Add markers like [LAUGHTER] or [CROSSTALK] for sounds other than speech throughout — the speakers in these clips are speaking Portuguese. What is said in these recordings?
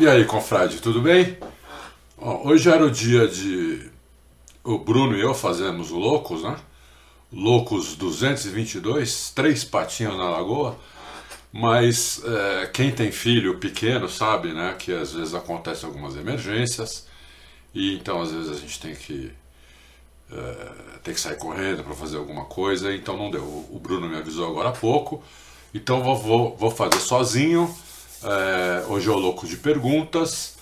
E aí, confrade, tudo bem? hoje era o dia de o Bruno e eu fazemos o Loucos, né? Loucos 222, três patinhos na lagoa. Mas é, quem tem filho pequeno sabe, né, que às vezes acontecem algumas emergências e então às vezes a gente tem que é, tem que sair correndo para fazer alguma coisa. Então não deu. O Bruno me avisou agora há pouco. Então vou, vou, vou fazer sozinho. É, hoje é o louco de perguntas.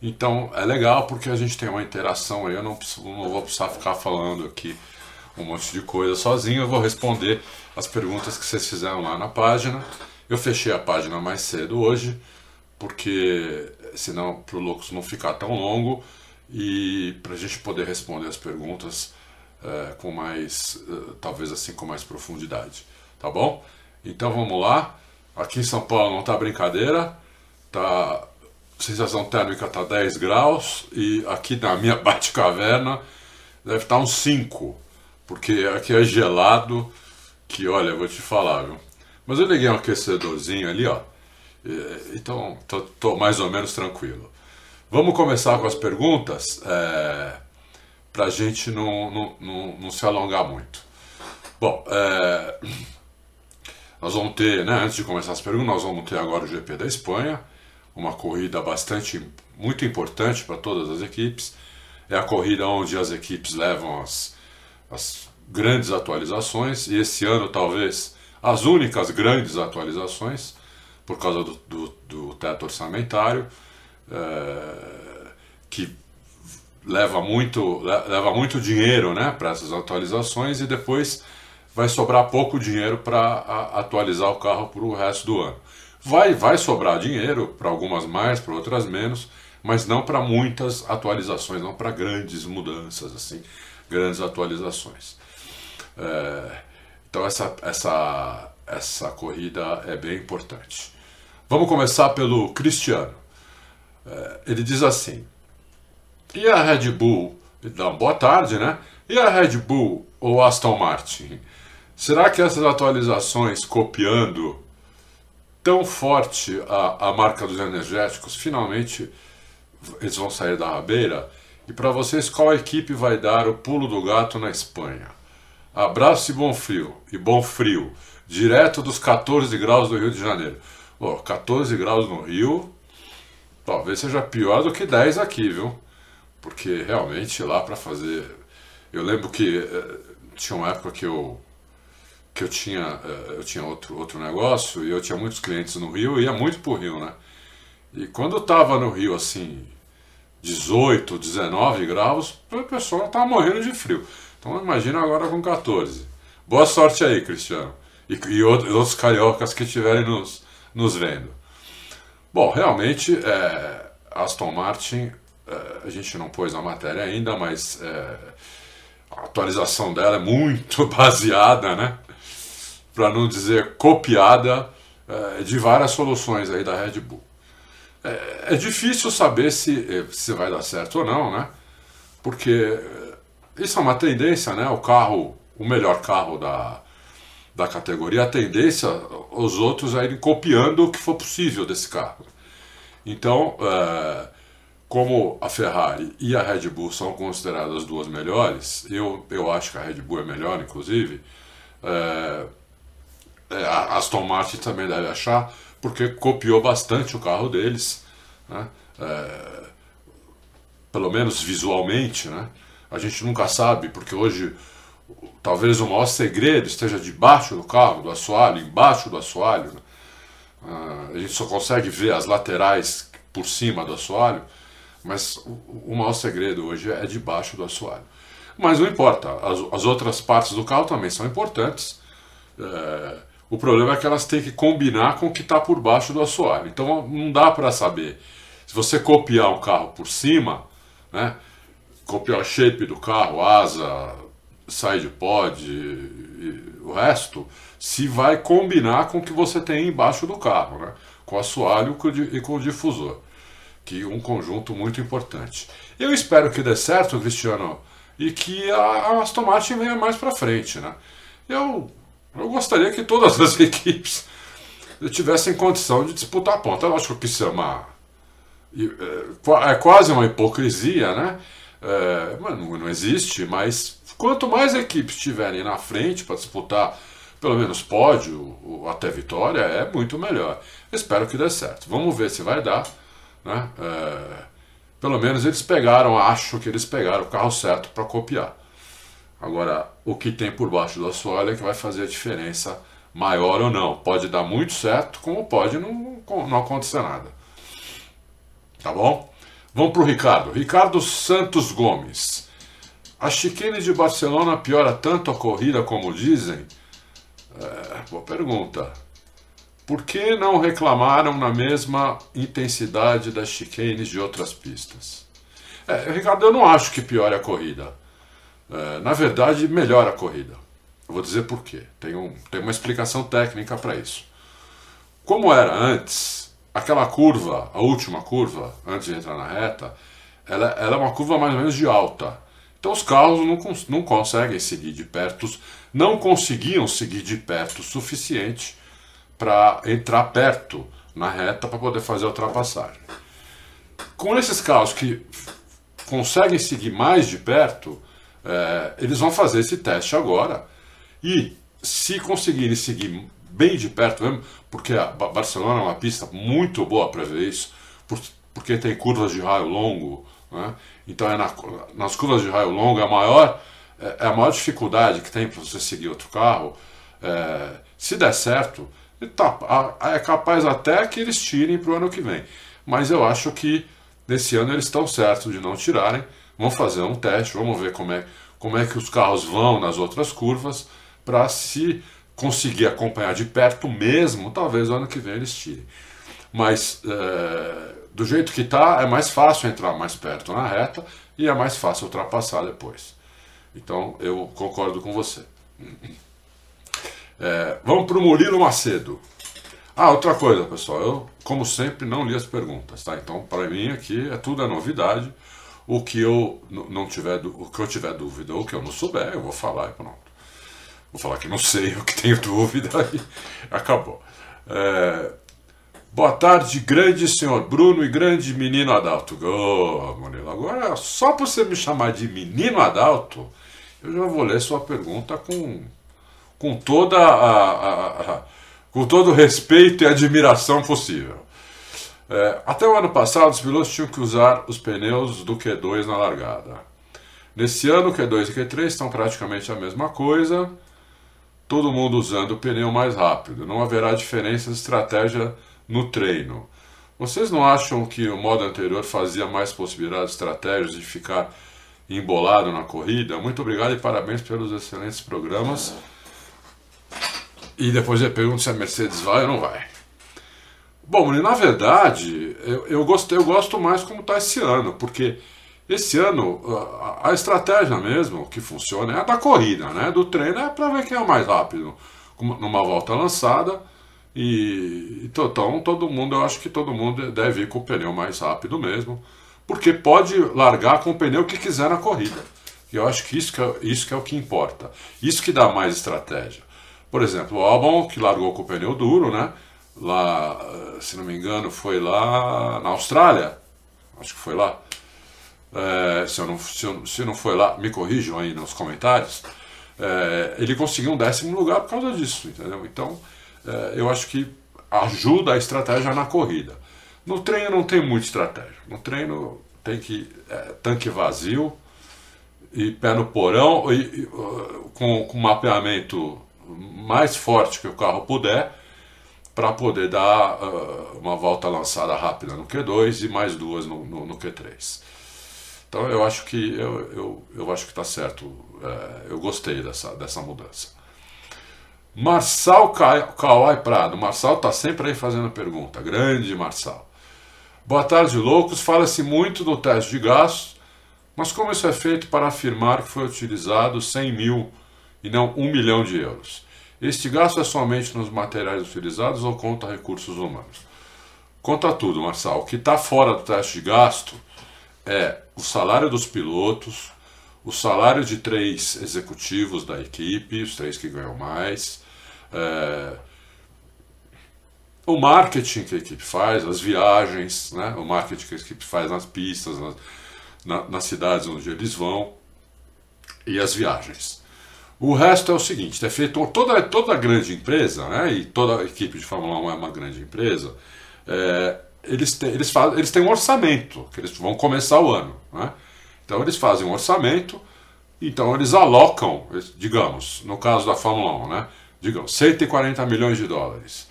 Então é legal porque a gente tem uma interação aí. Eu não, não vou precisar ficar falando aqui um monte de coisa sozinho. Eu vou responder as perguntas que vocês fizeram lá na página. Eu fechei a página mais cedo hoje, porque senão para o Loucos não ficar tão longo e para a gente poder responder as perguntas é, com mais, é, talvez assim, com mais profundidade. Tá bom? Então vamos lá. Aqui em São Paulo não tá brincadeira, tá sensação térmica tá 10 graus e aqui na minha [LAUGHS] bate-caverna deve estar tá uns 5, porque aqui é gelado, que olha, vou te falar, viu? Mas eu liguei um aquecedorzinho ali, ó. Então tô, tô mais ou menos tranquilo. Vamos começar com as perguntas é, para a gente não, não, não, não, se alongar muito. Bom, é, nós vamos ter, né, antes de começar as perguntas, nós vamos ter agora o GP da Espanha, uma corrida bastante, muito importante para todas as equipes. É a corrida onde as equipes levam as, as grandes atualizações, e esse ano talvez as únicas grandes atualizações, por causa do, do, do teto orçamentário, é, que leva muito, leva muito dinheiro né, para essas atualizações e depois vai sobrar pouco dinheiro para atualizar o carro para o resto do ano. Vai, vai sobrar dinheiro para algumas mais, para outras menos, mas não para muitas atualizações, não para grandes mudanças, assim, grandes atualizações. É, então essa, essa, essa corrida é bem importante. Vamos começar pelo Cristiano. É, ele diz assim: e a Red Bull? Dá uma boa tarde, né? E a Red Bull ou Aston Martin? Será que essas atualizações copiando tão forte a, a marca dos energéticos, finalmente eles vão sair da rabeira? E para vocês, qual equipe vai dar o pulo do gato na Espanha? Abraço e bom frio, e bom frio, direto dos 14 graus do Rio de Janeiro. Oh, 14 graus no Rio, talvez seja pior do que 10 aqui, viu? Porque realmente lá para fazer. Eu lembro que eh, tinha uma época que eu que eu tinha, eh, eu tinha outro, outro negócio e eu tinha muitos clientes no Rio e ia muito pro Rio, né? E quando eu tava no Rio, assim, 18, 19 graus, a pessoa tava morrendo de frio. Então imagina agora com 14. Boa sorte aí, Cristiano. E, e outros cariocas que estiverem nos, nos vendo. Bom, realmente, é, Aston Martin, é, a gente não pôs na matéria ainda, mas é, a atualização dela é muito [LAUGHS] baseada, né? Para não dizer copiada, é, de várias soluções aí da Red Bull. É, é, difícil saber se, se vai dar certo ou não, né? Porque isso é uma tendência, né? O carro, o melhor carro da, da categoria, a tendência os outros a irem copiando o que for possível desse carro. Então, é, como a Ferrari e a Red Bull são consideradas as duas melhores, eu, eu acho que a Red Bull é melhor, inclusive. É, a Aston Martin também deve achar, porque copiou bastante o carro deles, né? é, pelo menos visualmente. Né? A gente nunca sabe, porque hoje talvez o maior segredo esteja debaixo do carro, do assoalho, embaixo do assoalho. Né? Ah, a gente só consegue ver as laterais por cima do assoalho, mas o, maior segredo hoje é debaixo do assoalho. Mas não importa, as, as outras partes do carro também são importantes. É, o problema é que elas têm que combinar com o que está por baixo do assoalho. Então não dá para saber. Se você copiar um carro por cima, né, copiar o shape do carro, asa, side pod, o resto, se vai combinar com o que você tem embaixo do carro, né, com o assoalho e com o difusor, que é um conjunto muito importante. Eu espero que dê certo, Cristiano, e que a Aston Martin venha mais para frente, né? Eu eu gostaria que todas as [LAUGHS] equipes tivessem condição de disputar a ponta. Lógico que isso é uma, é, é quase uma hipocrisia, né? É, não, existe, mas quanto mais equipes estiverem na frente para disputar pelo menos pódio ou até vitória, é muito melhor. Espero que dê certo. Vamos ver se vai dar. Né? É, pelo menos eles pegaram, acho que eles pegaram o carro certo para copiar. Agora, o que tem por baixo do assoalho é que vai fazer a diferença maior ou não. Pode dar muito certo, como pode não, não acontecer nada. Tá bom? Vamos para o Ricardo. Ricardo Santos Gomes. A chicane de Barcelona piora tanto a corrida como dizem? É, boa pergunta. Por que não reclamaram na mesma intensidade das chicanes de outras pistas? É, Ricardo, eu não acho que piore a corrida. É, na verdade, melhora a corrida. Eu vou dizer por quê. Tem, um, tem uma explicação técnica para isso. Como era antes, aquela curva, a última curva, antes de entrar na reta, ela, ela é uma curva mais ou menos de alta. Então os carros não, não conseguem seguir de perto, não conseguiam seguir de perto o suficiente para entrar perto na reta para poder fazer a ultrapassagem. Com esses carros que conseguem seguir mais de perto, é, eles vão fazer esse teste agora e se conseguirem seguir bem de perto mesmo, porque a Barcelona é uma pista muito boa para ver isso, porque tem curvas de raio longo, né? então é na, nas curvas de raio longo é a maior, é, é a maior dificuldade que tem para você seguir outro carro. É, se der certo, tá, é capaz até que eles tirem para o ano que vem. Mas eu acho que nesse ano eles estão certos de não tirarem. Vamos fazer um teste, vamos ver como é, como é que os carros vão nas outras curvas para se conseguir acompanhar de perto mesmo, talvez ano que vem eles tirem. Mas é, do jeito que está, é mais fácil entrar mais perto na reta e é mais fácil ultrapassar depois. Então eu concordo com você. É, vamos para o Murilo Macedo. Ah, outra coisa, pessoal, eu, como sempre, não li as perguntas, tá? Então, para mim aqui é tudo é novidade. O que eu não tiver, o que eu tiver dúvida ou que eu não souber, eu vou falar e pronto. Vou falar que não sei, [LAUGHS] o que tenho dúvida e acabou. É, boa tarde, grande senhor Bruno e grande menino Adalto. Oh, Murilo, agora só por você me chamar de menino Adalto, eu já vou ler sua pergunta com com toda a, a, a com todo o respeito e admiração possível. É, até o ano passado, os pilotos tinham que usar os pneus do Q2 na largada. Nesse ano, o Q2 e Q3 estão praticamente a mesma coisa, todo mundo usando o pneu mais rápido. Não haverá diferença de estratégia no treino. Vocês não acham que o modo anterior fazia mais possibilidades de estratégias de ficar embolado na corrida? Muito obrigado e parabéns pelos excelentes programas. E depois eu pergunto se a Mercedes vai ou não vai. Bom, na verdade, eu, eu, gostei, eu gosto mais como está esse ano, porque esse ano a, a, estratégia mesmo que funciona é a da corrida, né? Do treino é para ver quem é o mais rápido numa volta lançada. E então todo mundo, eu acho que todo mundo deve ir com o pneu mais rápido mesmo, porque pode largar com o pneu que quiser na corrida. E eu acho que isso que é, isso que é o que importa. Isso que dá mais estratégia. Por exemplo, o Albon, que largou com o pneu duro, né? Lá, eh, se não me engano, foi lá na Austrália. Acho que foi lá. É, se, eu não, se, eu, se não foi lá, me corrijam aí nos comentários. É, ele conseguiu um décimo lugar por causa disso, entendeu? Então, é, eu acho que ajuda a estratégia na corrida. No treino não tem muita estratégia. No treino tem que tanque vazio e pé no porão e, e com, com mapeamento mais forte que o carro puder para poder dar uh, uma volta lançada rápida no Q2 e mais duas no, no, no Q3. Então eu acho que eu, eu, eu acho que está certo. É, eu gostei dessa, dessa mudança. Marçal Kawai Prado. Marçal está sempre aí fazendo pergunta. Grande Marçal. Boa tarde, loucos. Fala-se muito do teste de gastos, mas como isso é feito para afirmar que foi utilizado 100 mil e não 1 milhão de euros? Este gasto é somente nos materiais utilizados ou conta recursos humanos? Conta tudo, Marçal. O que está fora do teste de gasto é o salário dos pilotos, o salário de três executivos da equipe, os três que ganham mais, é, o marketing que a equipe faz, as viagens, né? o marketing que a equipe faz nas pistas, na, nas cidades onde eles vão e as viagens. O resto é o seguinte: é feito toda, toda grande empresa, né, e toda equipe de Fórmula 1 é uma grande empresa, é, eles, têm, eles, fazem, eles têm um orçamento, que eles vão começar o ano. Né? Então eles fazem um orçamento, então eles alocam, digamos, no caso da Fórmula 1, né, digamos, 140 milhões de dólares.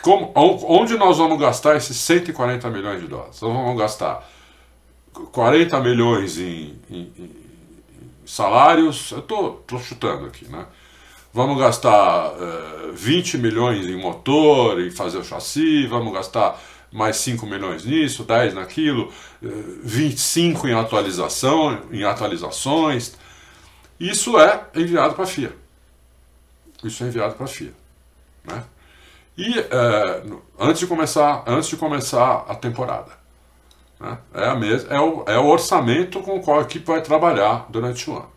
Como, onde nós vamos gastar esses 140 milhões de dólares? Nós vamos gastar 40 milhões em, em salários, eu estou chutando aqui, né? Vamos gastar uh, eh, 20 milhões em motor e fazer o chassi, vamos gastar mais 5 milhões nisso, 10 naquilo, uh, eh, 25 em atualização, em atualizações. Isso é enviado para a FIA. Isso é enviado para a FIA. Né? E uh, antes, de começar, antes de começar a temporada. Né? É, a mes é, o, é o orçamento com o qual a equipe vai trabalhar durante o ano.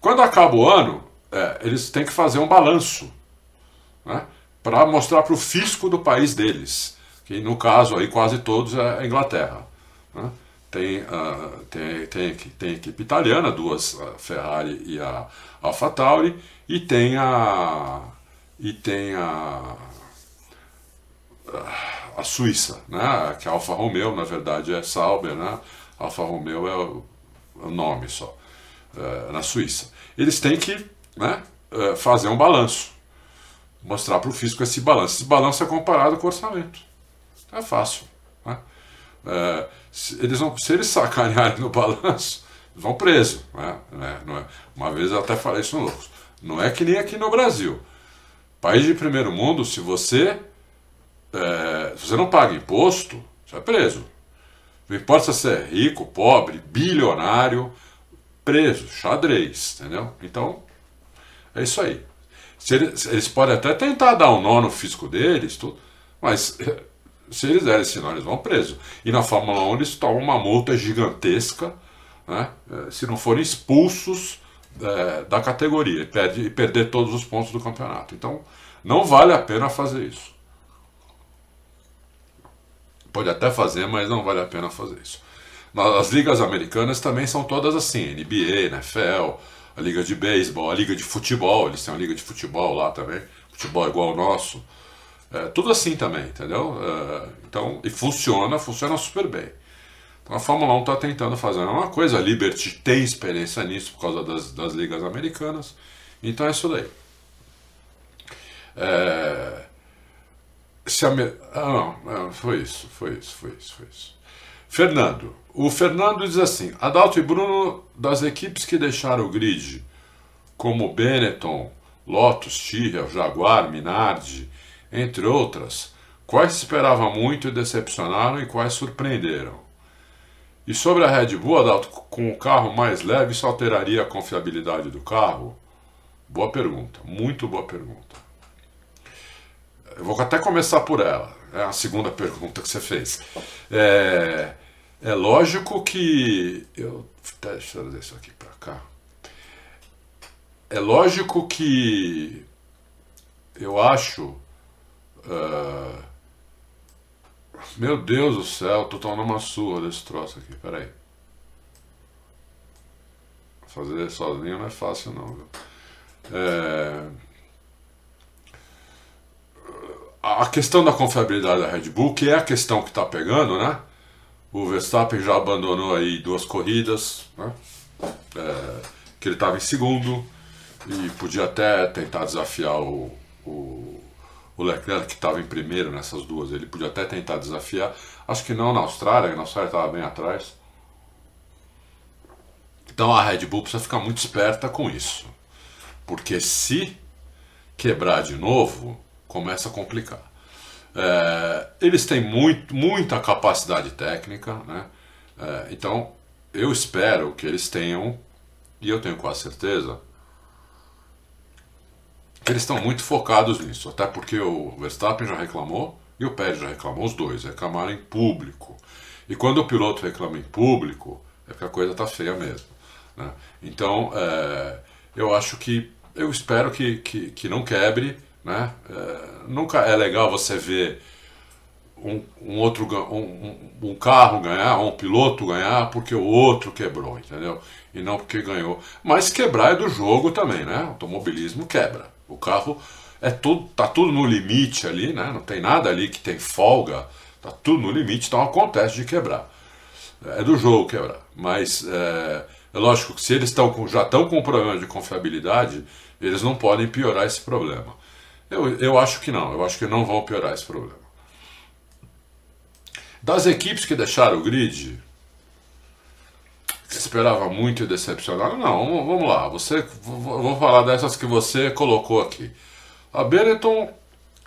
Quando acaba o ano, é, eles têm que fazer um balanço né? para mostrar para o fisco do país deles, que no caso aí quase todos é a Inglaterra. Né? Tem, uh, tem, tem, tem equipe italiana, duas, a Ferrari e a AlphaTauri, e tem a. E tem a a Suíça, né? que a Alfa Romeo, na verdade, é Sauber, né? Alfa Romeo é o, é nome só, é, na Suíça. Eles têm que né, é, fazer um balanço, mostrar para o fisco esse balanço. Esse balanço é comparado com o orçamento. É fácil. Né? É, se, eles vão, se eles sacanearem no [LAUGHS] balanço, vão preso. Né? É, uma vez eu até falei isso no Loucos. Não é que nem aqui no Brasil. País de primeiro mundo, se você é, se você não paga imposto, você é preso. Não importa se você é rico, pobre, bilionário, preso, xadrez, entendeu? Então, é isso aí. Eles, eles podem até tentar dar um nó no fisco deles, tudo, mas [LAUGHS] se eles derem esse nó, eles vão preso. E na Fórmula 1 eles tomam uma multa gigantesca né, é, se não forem expulsos é, da categoria e, perde, e perder todos os pontos do campeonato. Então, não vale a pena fazer isso. Pode até fazer, mas não vale a pena fazer isso. As ligas americanas também são todas assim: NBA, NFL, a liga de beisebol, a liga de futebol, eles têm uma liga de futebol lá também, futebol igual ao nosso. É, tudo assim também, entendeu? É, então, e funciona, funciona super bem. Então a Fórmula 1 está tentando fazer uma coisa, a Liberty tem experiência nisso por causa das, das ligas americanas, então é isso daí. É, se ah, não, foi isso, foi isso, foi isso, foi isso. Fernando. O Fernando diz assim: Adalto e Bruno, das equipes que deixaram o grid, como Benetton, Lotus, Tyrrell, Jaguar, Minardi, entre outras, quais esperava muito e decepcionaram e quais surpreenderam? E sobre a Red Bull, Adalto, com o carro mais leve, isso alteraria a confiabilidade do carro? Boa pergunta, muito boa pergunta. Eu vou até começar por ela. É a segunda pergunta que você fez. É, é lógico que. Eu, deixa eu trazer isso aqui para cá. É lógico que eu acho. Uh, meu Deus do céu, tô tomando uma surra desse troço aqui, peraí. Fazer sozinho não é fácil não, viu? É, a questão da confiabilidade da Red Bull, que é a questão que está pegando, né? O Verstappen já abandonou aí duas corridas, né? É, que ele estava em segundo e podia até tentar desafiar o, o, o Leclerc, que estava em primeiro nessas duas. Ele podia até tentar desafiar. Acho que não na Austrália, na Austrália estava bem atrás. Então a Red Bull precisa ficar muito esperta com isso. Porque se quebrar de novo, começa a complicar. É, eles têm muito, muita capacidade técnica, né? É, então eu espero que eles tenham, e eu tenho quase certeza, que eles estão muito focados nisso, até porque o Verstappen já reclamou e o Pérez já reclamou, os dois reclamaram em público. E quando o piloto reclama em público, é que a coisa está feia mesmo. Né? Então, é, eu acho que, eu espero que, que, que não quebre, Né? É, nunca é legal você ver um, um outro um, um, carro ganhar, um piloto ganhar porque o outro quebrou, entendeu? E não porque ganhou. Mas quebrar é do jogo também, né? Automobilismo quebra. O carro é tudo, tá tudo no limite ali, né? Não tem nada ali que tem folga, tá tudo no limite, então acontece de quebrar. É do jogo quebrar. Mas é, é lógico que se eles estão já estão com um problema de confiabilidade, eles não podem piorar esse problema. Eu, eu acho que não, eu acho que não vão piorar esse problema. Das equipes que deixaram o grid, esperava muito e decepcionado, não, vamos lá, você, vou falar dessas que você colocou aqui. A Benetton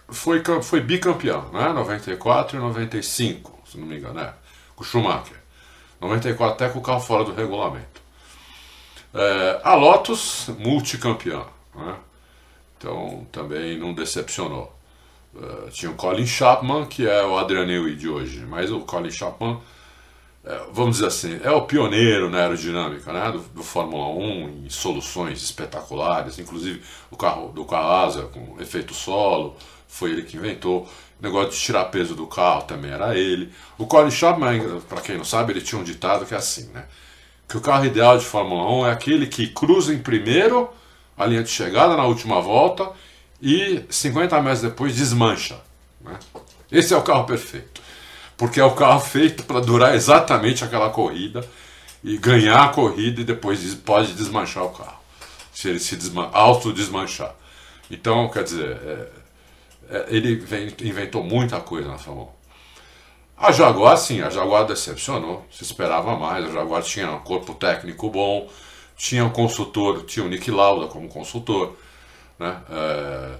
foi, foi bicampeão, né? 94 e 95, se não me engano, né? Com o Schumacher. 94 até com o carro fora do regulamento. É, a Lotus, multicampeã. Né? Então também não decepcionou. Uh, tinha o Colin Chapman, que é o Adrian Newey de hoje, mas o Colin Chapman, é, vamos dizer assim, é o pioneiro na aerodinâmica né, do, do, Fórmula 1 em soluções espetaculares, inclusive o carro do Asa com efeito solo, foi ele que inventou. O negócio de tirar peso do carro também era ele. O Colin Chapman, para quem não sabe, ele tinha um ditado que é assim, né? Que o carro ideal de Fórmula 1 é aquele que cruza em primeiro a linha de chegada na última volta e 50 metros depois desmancha. Né? Esse é o carro perfeito, porque é o carro feito para durar exatamente aquela corrida e ganhar a corrida e depois pode desmanchar o carro, se ele se desman auto-desmanchar. Então, quer dizer, é, é, ele vem, inventou muita coisa na Fórmula 1. A Jaguar, sim, a Jaguar decepcionou, se esperava mais, a Jaguar tinha um corpo técnico bom, tinha um consultor, tinha o Nick Lauda como consultor, né? É,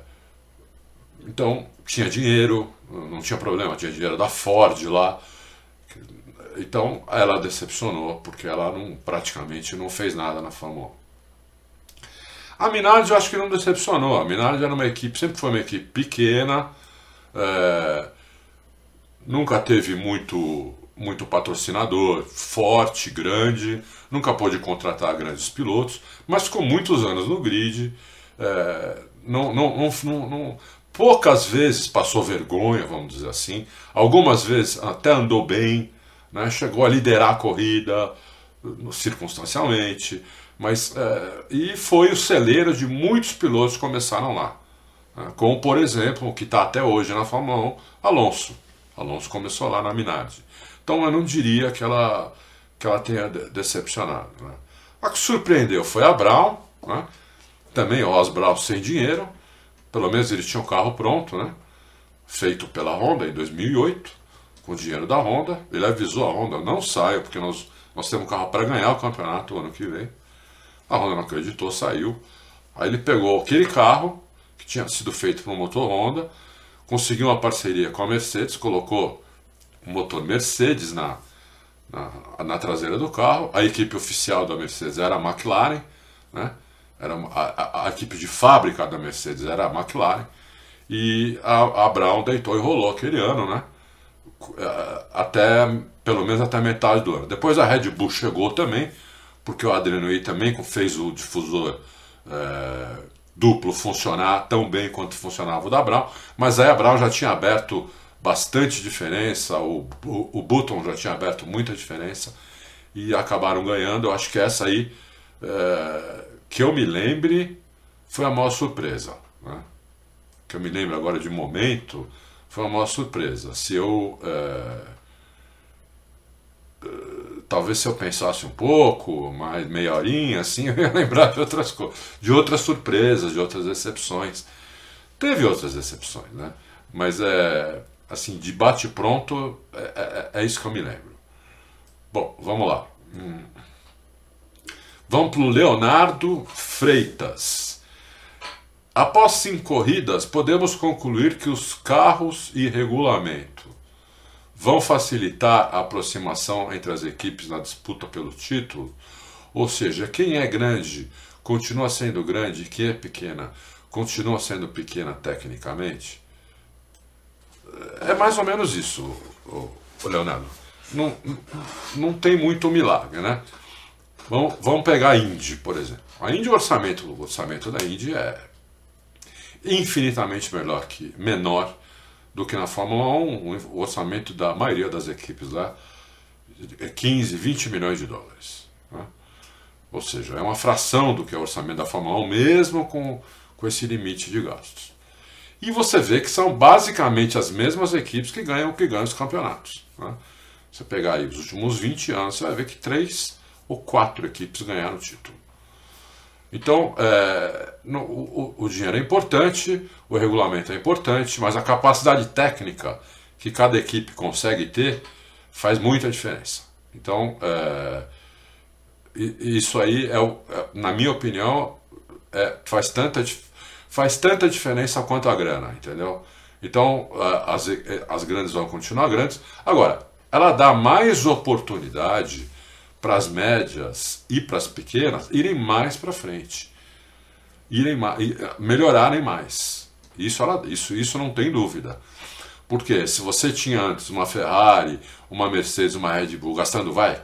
então, tinha dinheiro, não tinha problema, tinha dinheiro da Ford lá. Então, ela decepcionou, porque ela não, praticamente não fez nada na Fórmula 1. A Minardi eu acho que não decepcionou. A Minardi era uma equipe, sempre foi uma equipe pequena, é, nunca teve muito, muito patrocinador, forte, grande, nunca pôde contratar grandes pilotos, mas ficou muitos anos no grid é, não, não, não, não, poucas vezes passou vergonha, vamos dizer assim. Algumas vezes até andou bem, né? chegou a liderar a corrida circunstancialmente, mas é, e foi o celeiro de muitos pilotos que começaram lá, né? como por exemplo o que está até hoje na Fórmula 1, Alonso. Alonso começou lá na Minardi. Então eu não diria que ela que ela tenha decepcionado. Né? A que surpreendeu foi a Brown, né? Também o Osbrau sem dinheiro, pelo menos ele tinha o um carro pronto, né? Feito pela Honda em 2008, com o dinheiro da Honda. Ele avisou a Honda: não saia, porque nós, nós temos um carro para ganhar o campeonato o ano que vem. A Honda não acreditou, saiu. Aí ele pegou aquele carro, que tinha sido feito por um motor Honda, conseguiu uma parceria com a Mercedes, colocou motor Mercedes na, na, na traseira do carro. A equipe oficial da Mercedes era a McLaren, né? era a, a, a, equipe de fábrica da Mercedes era a McLaren, e a, a Brown deitou e rolou aquele ano, né? É, até, pelo menos até metade do ano. Depois a Red Bull chegou também, porque o Adriano Newey também fez o difusor é, duplo funcionar tão bem quanto funcionava o da Brown, mas aí a Brown já tinha aberto bastante diferença, o, o, o Button já tinha aberto muita diferença e acabaram ganhando. Eu acho que essa aí é, que eu me lembre, foi a maior surpresa. Né? Que eu me lembro agora de momento, foi a maior surpresa. Se eu. É, é, talvez se eu pensasse um pouco, mais meia horinha, assim, [LAUGHS] eu ia lembrar de outras coisas, de outras surpresas, de outras decepções. Teve outras decepções, né? Mas é assim, de bate pronto, é, é, é isso que eu me lembro. Bom, vamos lá. Hum. Vamos para o Leonardo Freitas. Após cinco corridas, podemos concluir que os carros e regulamento vão facilitar a aproximação entre as equipes na disputa pelo título? Ou seja, quem é grande continua sendo grande e quem é pequena continua sendo pequena tecnicamente? É mais ou menos isso, Leonardo. Não, não tem muito milagre, né? Vamos, vamos pegar a Indy, por exemplo. A Indy, o orçamento, o orçamento da Indy é infinitamente melhor que, menor do que na Fórmula 1. O orçamento da maioria das equipes lá é 15, 20 milhões de dólares. Né? Ou seja, é uma fração do que é o orçamento da Fórmula 1, mesmo com, com esse limite de gastos. E você vê que são basicamente as mesmas equipes que ganham que ganham os campeonatos. Né? Você pegar aí os últimos 20 anos, você vai ver que três ou quatro equipes ganharam o título. Então, é, no, o, o, dinheiro é importante, o regulamento é importante, mas a capacidade técnica que cada equipe consegue ter faz muita diferença. Então, é, isso aí, é, é, na minha opinião, é, faz, tanta, faz tanta diferença quanto a grana, entendeu? Então, as, as grandes vão continuar grandes. Agora, ela dá mais oportunidade para as médias e para as pequenas irem mais para frente, irem melhorarem mais. Isso, ela, isso, isso não tem dúvida. Porque se você tinha antes uma Ferrari, uma Mercedes, uma Red Bull gastando, vai,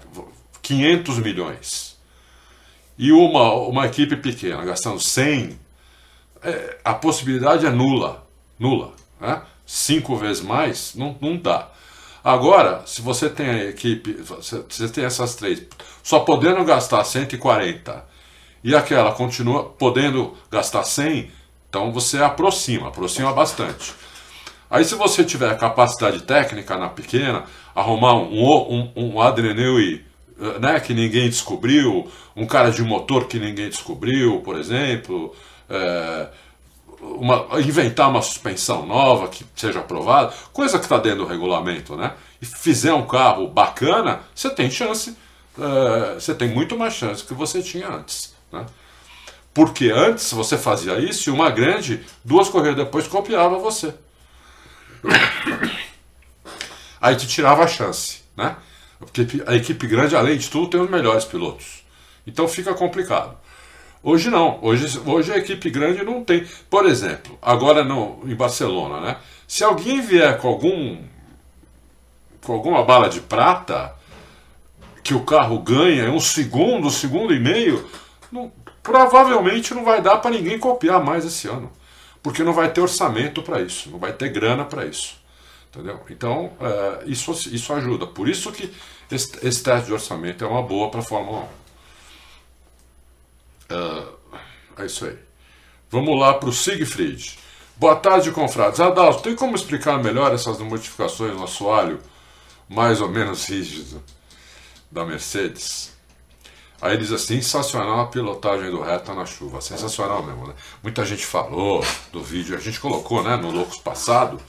500 milhões, e uma, uma equipe pequena gastando 100, é, a possibilidade é nula. Nula. Né? Cinco vezes mais, não, não dá. Agora, se você tem a equipe, você tem essas três, só podendo gastar 140 e aquela continua podendo gastar 100, então você aproxima, aproxima bastante. Aí se você tiver capacidade técnica na pequena, arrumar um, um, um Adreneu né, que ninguém descobriu, um cara de motor que ninguém descobriu, por exemplo, é, uma, inventar uma suspensão nova que seja aprovada, coisa que está dentro do regulamento, né? E fizer um carro bacana, você tem chance, uh, você tem muito mais chance que você tinha antes, né? Porque antes você fazia isso e uma grande, duas corridas depois, copiava você. Aí te tirava a chance, né? Porque a equipe grande, além de tudo, tem os melhores pilotos. Então fica complicado. Hoje não. Hoje, hoje a equipe grande não tem. Por exemplo, agora no, em Barcelona, né? Se alguém vier com algum com alguma bala de prata que o carro ganha um segundo, um segundo e meio, não, provavelmente não vai dar para ninguém copiar mais esse ano, porque não vai ter orçamento para isso, não vai ter grana para isso, entendeu? Então é, isso isso ajuda. Por isso que esse, esse teste de orçamento é uma boa para a Fórmula 1. Uh, é isso aí. Vamos lá para o Siegfried. Boa tarde, confrades. Adalto, tem como explicar melhor essas modificações no assoalho mais ou menos rígido da Mercedes? Aí ele diz assim, sensacional a pilotagem do Reta na chuva. Sensacional mesmo, né? Muita gente falou do vídeo, a gente colocou, né, no Loucos Passado.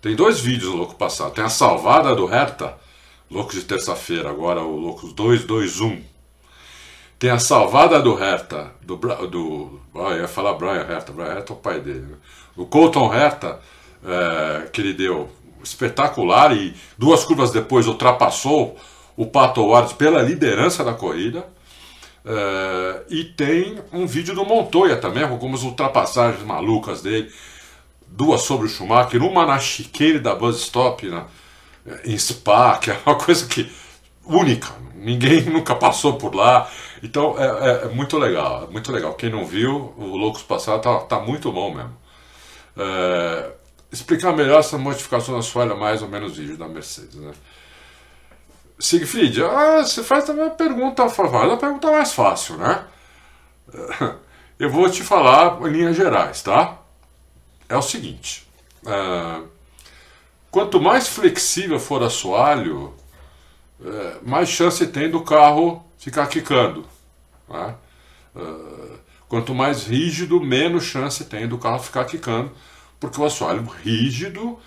Tem dois vídeos no Louco Passado. Tem a salvada do Reta, Loucos de terça-feira, agora o Loucos 221 tem a salvada do Hertha, do, do oh, ia falar Brian Hertha, Brian Hertha é o pai dele. Né? O Colton Hertha, é, que ele deu espetacular e duas curvas depois ultrapassou o Pato Ward pela liderança da corrida. É, e tem um vídeo do Montoya também, com algumas ultrapassagens malucas dele. Duas sobre o Schumacher, uma na chiqueira da Buzz Stop na, em Spa, que é uma [LAUGHS] coisa que única, ninguém [LAUGHS] nunca passou por lá. Então é, é, é, muito legal, muito legal. Quem não viu, o Loucos Passado tá, tá muito bom mesmo. É, explicar melhor essa modificação na soalha mais ou menos vídeo da Mercedes, né? Siegfried, ah, você faz também uma pergunta, faz uma pergunta mais fácil, né? Eu vou te falar em linhas gerais, tá? É o seguinte: é, quanto mais flexível for o assoalho, é, mais chance tem do carro ficar quicando. Né? Uh, quanto mais rígido, menos chance tem do carro ficar quicando, porque o assoalho rígido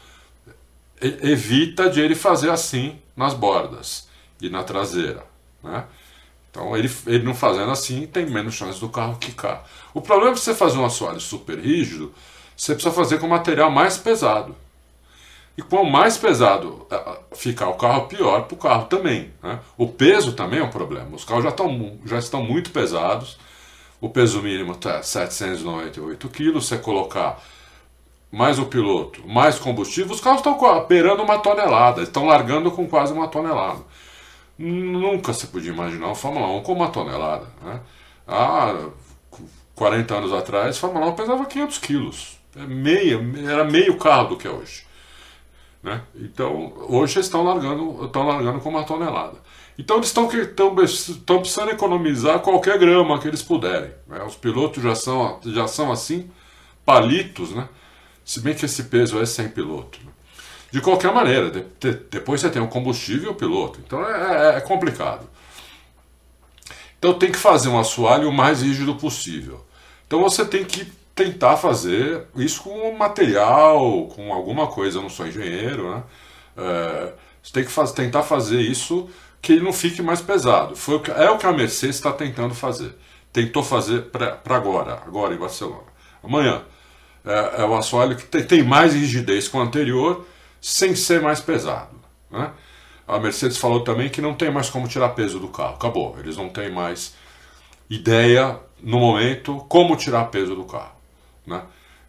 evita de ele fazer assim nas bordas e na traseira. Né? Então, ele, ele não fazendo assim, tem menos chance do carro quicar. O problema é você fazer um assoalho super rígido, você precisa fazer com material mais pesado. E quanto mais pesado é, ficar o carro, pior para o carro também. Né? O peso também é um problema. Os carros já, tão, já estão muito pesados. O peso mínimo está 798 quilos. Você colocar mais o piloto, mais combustível, os carros estão beirando uma tonelada. Estão largando com quase uma tonelada. Nunca se podia imaginar o Fórmula 1 com uma tonelada. Né? Há 40 anos atrás, Fórmula 1 pesava 500 quilos É era meio carro do que é hoje. Né? Então, hoje estão largando, estão largando com uma tonelada. Então eles estão estão precisando economizar qualquer grama que eles puderem. Né? Os pilotos já são, já são assim, palitos, né? se bem que esse peso é sem piloto. Né? De qualquer maneira, de, de, depois você tem o combustível e o piloto. Então é, é, é complicado. Então tem que fazer um assoalho o mais rígido possível. Então você tem que tentar fazer isso com material, com alguma coisa. Eu não sou engenheiro, né? É, você tem que faz, tentar fazer isso que ele não fique mais pesado. Foi que, é o que a Mercedes está tentando fazer. Tentou fazer para agora, agora em Barcelona. Amanhã. É, é o assoalho que tem, tem, mais rigidez com o anterior, sem ser mais pesado. Né? A Mercedes falou também que não tem mais como tirar peso do carro. Acabou. Eles não têm mais ideia, no momento, como tirar peso do carro. Né?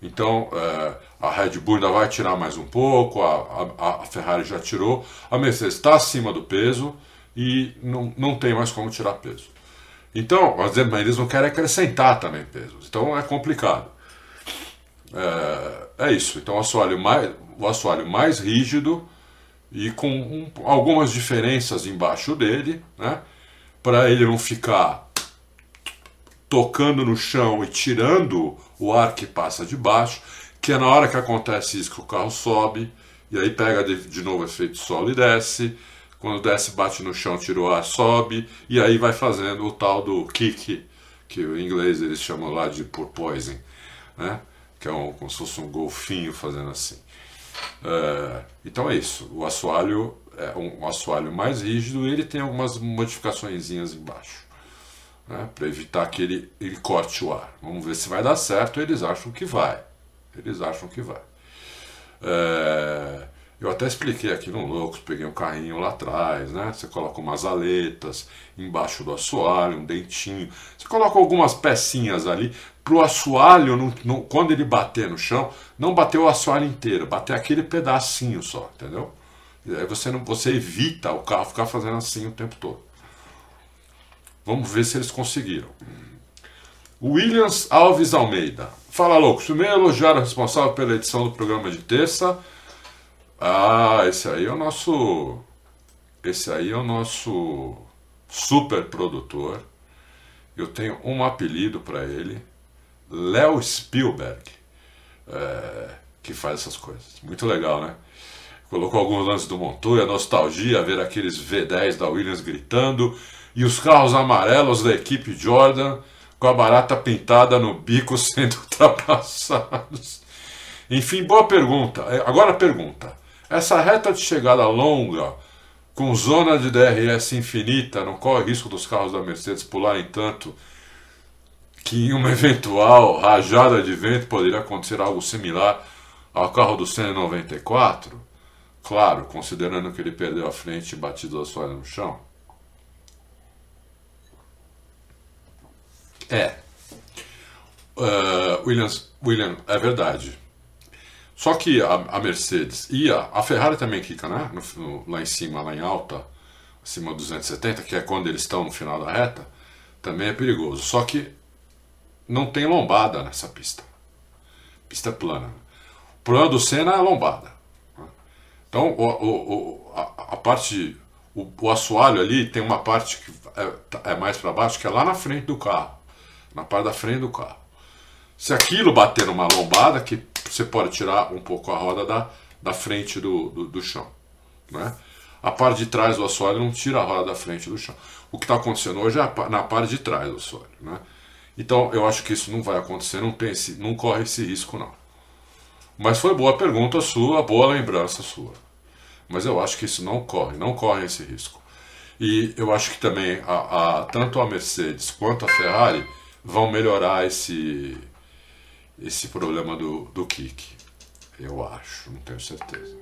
Então, é, a Red Bull ainda vai tirar mais um pouco, a, a, a Ferrari já tirou, a Mercedes está acima do peso, e não, não tem mais como tirar peso. Então, mas eles não querem acrescentar também pesos. Então é complicado. É, é isso. Então o assoalho mais, o assoalho mais rígido e com um, algumas diferenças embaixo dele, né? Para ele não ficar tocando no chão e tirando o ar que passa de baixo, que é na hora que acontece isso que o carro sobe, e aí pega de, de novo efeito solo e desce, quando desce, bate no chão, tira o ar, sobe, e aí vai fazendo o tal do kick, que em inglês eles chamam lá de porpoising, né? que é um, como se fosse um golfinho fazendo assim. É, então é isso, o assoalho é um, um assoalho mais rígido ele tem algumas modificações embaixo. Né, para evitar que ele, ele corte o ar. Vamos ver se vai dar certo. Eles acham que vai. Eles acham que vai. É, eu até expliquei aqui no Loucos, peguei um carrinho lá atrás, né? Você coloca umas aletas embaixo do assoalho, um dentinho. Você coloca algumas pecinhas ali para o assoalho, não, não, quando ele bater no chão, não bater o assoalho inteiro, bater aquele pedacinho só, entendeu? E aí você, não, você evita o carro ficar fazendo assim o tempo todo. Vamos ver se eles conseguiram. Williams Alves Almeida. Fala, loucos. Primeiro elogiar o responsável pela edição do programa de terça ah, esse aí é o nosso. Esse aí é o nosso super produtor. Eu tenho um apelido para ele, Léo Spielberg, é, que faz essas coisas. Muito legal, né? Colocou alguns lances do Montoya, nostalgia, ver aqueles V10 da Williams gritando e os carros amarelos da equipe Jordan com a barata pintada no bico [LAUGHS] sendo ultrapassados. Enfim, boa pergunta. É, agora pergunta. Essa reta de chegada longa, com zona de DRS infinita, não corre risco dos carros da Mercedes pularem tanto que em uma [LAUGHS] eventual rajada de vento poderia acontecer algo similar ao carro do Senna 94? Claro, considerando que ele perdeu a frente e batido a soalha no chão. É. Uh, Williams, William, é verdade. Só que a, a Mercedes e a, a, Ferrari também fica né? No, no, lá em cima, lá em alta, acima dos 270, que é quando eles estão no final da reta, também é perigoso. Só que não tem lombada nessa pista. Pista plana. O problema do Senna é a lombada. Então, o, o, a, a, parte. O, o, assoalho ali tem uma parte que é, é mais para baixo, que é lá na frente do carro. Na parte da frente do carro. Se aquilo bater numa lombada, que você pode tirar um pouco a roda da, da frente do, do, do chão. Né? A parte de trás do assoalho não tira a roda da frente do chão. O que está acontecendo hoje é na parte de trás do assoalho. Né? Então eu acho que isso não vai acontecer, não, esse, não corre esse risco não. Mas foi boa pergunta sua, boa lembrança sua. Mas eu acho que isso não corre, não corre esse risco. E eu acho que também a, a, tanto a Mercedes quanto a Ferrari vão melhorar esse, esse problema do, do kick. Eu acho, não tenho certeza.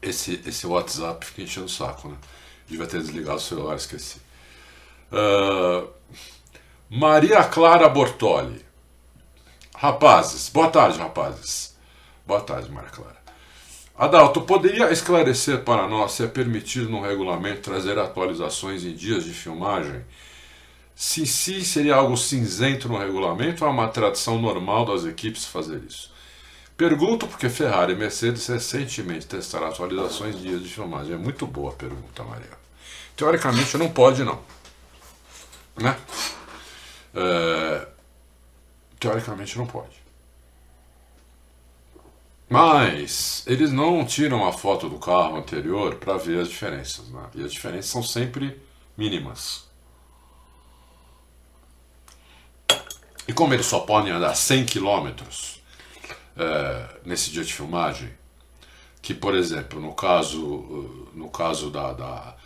Esse, esse WhatsApp fica enchendo o saco, né? Devia ter desligado o celular, esqueci. Uh, Maria Clara Bortoli. Rapazes, boa tarde, rapazes. Boa tarde, Maria Clara. Adalto, poderia esclarecer para nós se é permitido no regulamento trazer atualizações em dias de filmagem se, se seria algo cinzento no regulamento é uma tradição normal das equipes fazer isso. Pergunto porque Ferrari e Mercedes recentemente testaram atualizações de dias de filmagem. É muito boa a pergunta, Maria. Teoricamente não pode não. Né? É... Teoricamente não pode. Mas eles não tiram a foto do carro anterior para ver as diferenças. Né? E as diferenças são sempre mínimas. E como eles só podem andar 100 km é, nesse dia de filmagem, que por exemplo, no caso, no caso da, da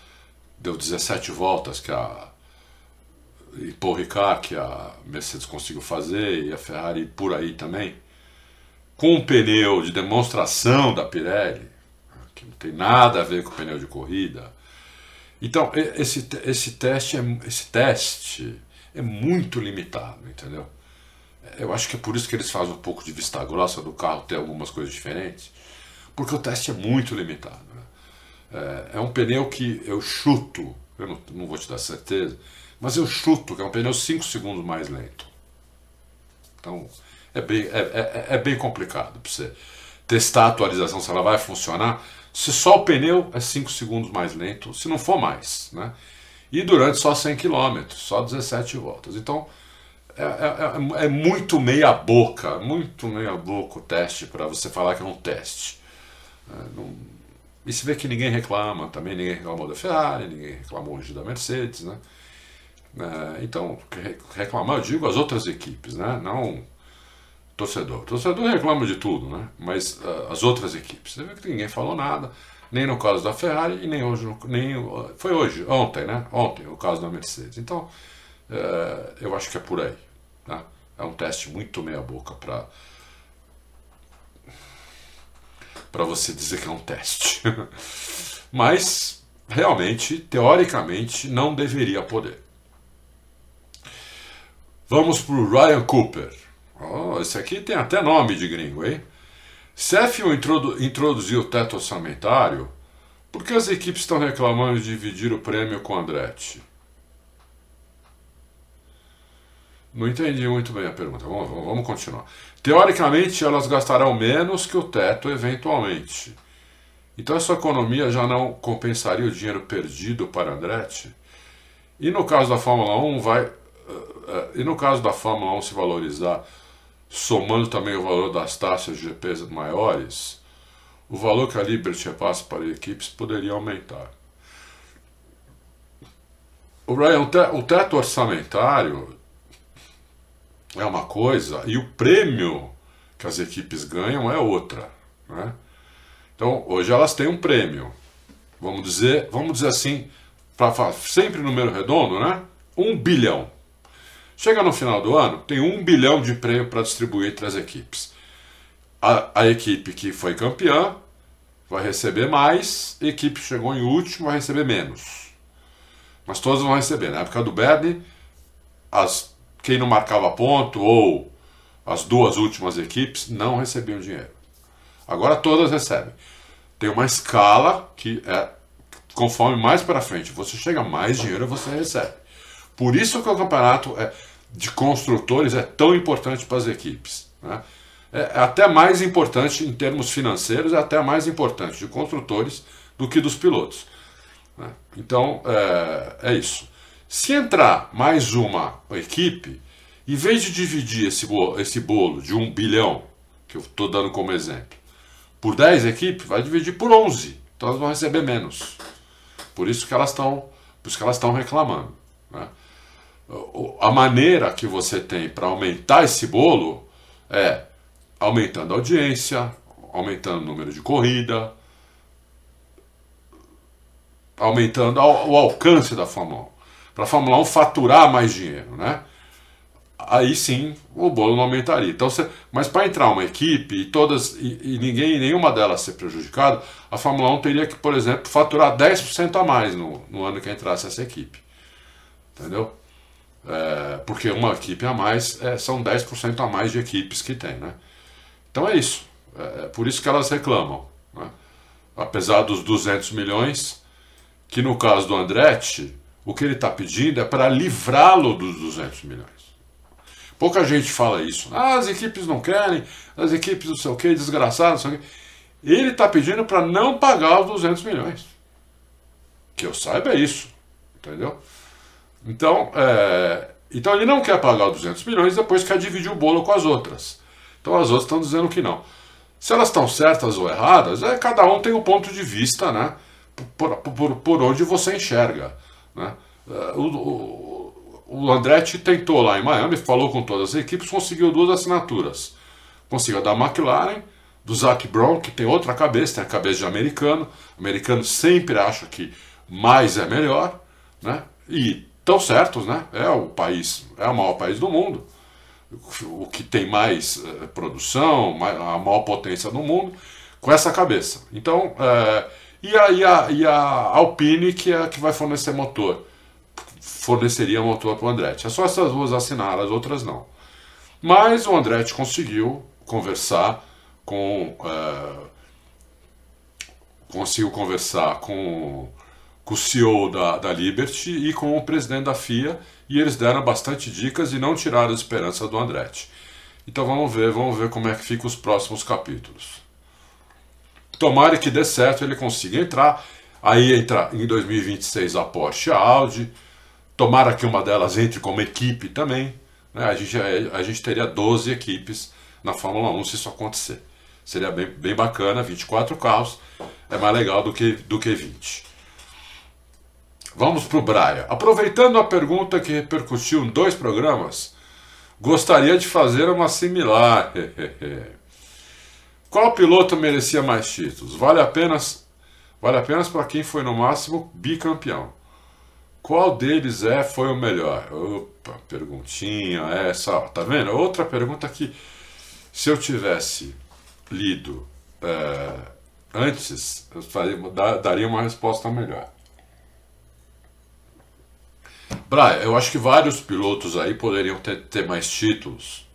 deu 17 voltas que a e Paul Ricard, que a Mercedes conseguiu fazer, e a Ferrari por aí também, com um pneu de demonstração da Pirelli, que não tem nada a ver com o pneu de corrida. Então, esse, esse, teste, é, esse teste é muito limitado, entendeu? Eu acho que é por isso que eles fazem um pouco de vista grossa do carro ter algumas coisas diferentes, porque o teste é muito limitado. Né? É, é, um pneu que eu chuto, eu não, não, vou te dar certeza, mas eu chuto que é um pneu 5 segundos mais lento. Então, é bem, é, é, é bem complicado para você testar a atualização, se ela vai funcionar, se só o pneu é 5 segundos mais lento, se não for mais. Né? E durante só 100 km, só 17 voltas. Então é, é, é, é muito meia boca, muito meia boca o teste para você falar que é um teste. É, não... E se vê que ninguém reclama, também ninguém reclamou da Ferrari, ninguém reclamou hoje da Mercedes, né? É, então, reclamar, eu digo as outras equipes, né? Não torcedor. Torcedor reclama de tudo, né? Mas uh, as outras equipes. Você vê que ninguém falou nada nem no caso da Ferrari e nem hoje, nem foi hoje, ontem, né? Ontem, o caso da Mercedes. Então, é, eu acho que é por aí. Tá? É um teste muito meia boca para para você dizer que é um teste. [LAUGHS] Mas realmente, teoricamente, não deveria poder. Vamos para o Ryan Cooper. Oh, esse aqui tem até nome de gringo, hein? Cefio introdu introduziu o teto orçamentário, por que as equipes estão reclamando de dividir o prêmio com Andretti? Não entendi muito bem a pergunta. Vamos, vamos continuar. Teoricamente, elas gastarão menos que o teto eventualmente. Então, essa economia já não compensaria o dinheiro perdido para Andretti? E no caso da Fórmula 1, vai. Uh, uh, e no caso da Fórmula 1 se valorizar somando também o valor das taxas de GPs maiores, o valor que a Liberty repassa para equipes poderia aumentar. O, Ryan, o teto orçamentário é uma coisa e o prêmio que as equipes ganham é outra. Né? Então, hoje elas têm um prêmio. Vamos dizer, vamos dizer assim, para sempre número redondo, né? Um bilhão. Chega no final do ano, tem um bilhão de prêmio para distribuir entre as equipes. A, a, equipe que foi campeã vai receber mais, a equipe que chegou em último vai receber menos. Mas todos vão receber. Na época do Bernie, as, quem não marcava ponto ou as duas últimas equipes não recebiam dinheiro. Agora todas recebem. Tem uma escala que é conforme mais para frente você chega mais dinheiro você recebe. Por isso que o campeonato é de construtores é tão importante para as equipes. Né? É, é até mais importante em termos financeiros, é até mais importante de construtores do que dos pilotos. Né? Então é, é isso. Se entrar mais uma equipe, em vez de dividir esse bolo, esse bolo de um bilhão, que eu estou dando como exemplo, por 10 equipes, vai dividir por 11. Então elas vão receber menos. Por isso que elas estão, por isso que elas estão reclamando. Né? A maneira que você tem para aumentar esse bolo é aumentando a audiência, aumentando o número de corrida, aumentando o alcance da Fórmula 1. Para a Fórmula 1 faturar mais dinheiro, né? Aí sim o bolo não aumentaria. Então, você, mas para entrar uma equipe e todas e, e, ninguém, nenhuma delas ser prejudicado, a Fórmula 1 teria que, por exemplo, faturar 10% a mais no, no ano que entrasse essa equipe. Entendeu? É, porque uma equipe a mais é, são 10% a mais de equipes que tem. Né? Então é isso. É, é por isso que elas reclamam. Né? Apesar dos 200 milhões, que no caso do Andretti, o que ele está pedindo é para livrá-lo dos 200 milhões. Pouca gente fala isso. Ah, as equipes não querem, as equipes não sei o que, desgraçado, não sei o que. Ele está pedindo para não pagar os 200 milhões. Que eu saiba é isso. Entendeu? Então, é, então ele não quer pagar os 200 milhões depois quer dividir o bolo com as outras. Então as outras estão dizendo que não. Se elas estão certas ou erradas, é, cada um tem um ponto de vista, né? Por, por, por onde você enxerga. Né? É, o, o, o Andretti tentou lá em Miami, falou com todas as equipes, conseguiu duas assinaturas. Conseguiu da McLaren, do Zac Brown, que tem outra cabeça, tem a cabeça de americano. O americano sempre acha que mais é melhor, né? E estão certos, né? É o país, é o maior país do mundo o que tem mais uh, produção, a maior potência no mundo, com essa cabeça. Então, uh, e, a, e, a, e a Alpine, que é a que vai fornecer motor, forneceria motor para o Andretti. É só essas duas assinaram, as outras não. Mas o Andretti conseguiu conversar com. Uh, conseguiu conversar com, com o CEO da, da Liberty e com o presidente da FIA e eles deram bastante dicas e não tiraram a esperança do Andretti. Então vamos ver, vamos ver como é que ficam os próximos capítulos. Tomara que dê certo, ele consiga entrar. Aí entra em 2026 a Porsche a Audi. Tomara que uma delas entre como equipe também. Né? A, gente, a gente teria 12 equipes na Fórmula 1 se isso acontecer. Seria bem, bem bacana, 24 carros. É mais legal do que, do que 20. Vamos para o Braia. Aproveitando a pergunta que repercutiu em dois programas, gostaria de fazer uma similar. [LAUGHS] Qual piloto merecia mais títulos? Vale apenas, vale apenas para quem foi no máximo bicampeão. Qual deles é foi o melhor? Opa, perguntinha essa, ó, tá vendo? Outra pergunta que se eu tivesse lido é, antes, eu faria, daria uma resposta melhor. Brian, eu acho que vários pilotos aí poderiam ter, ter mais títulos.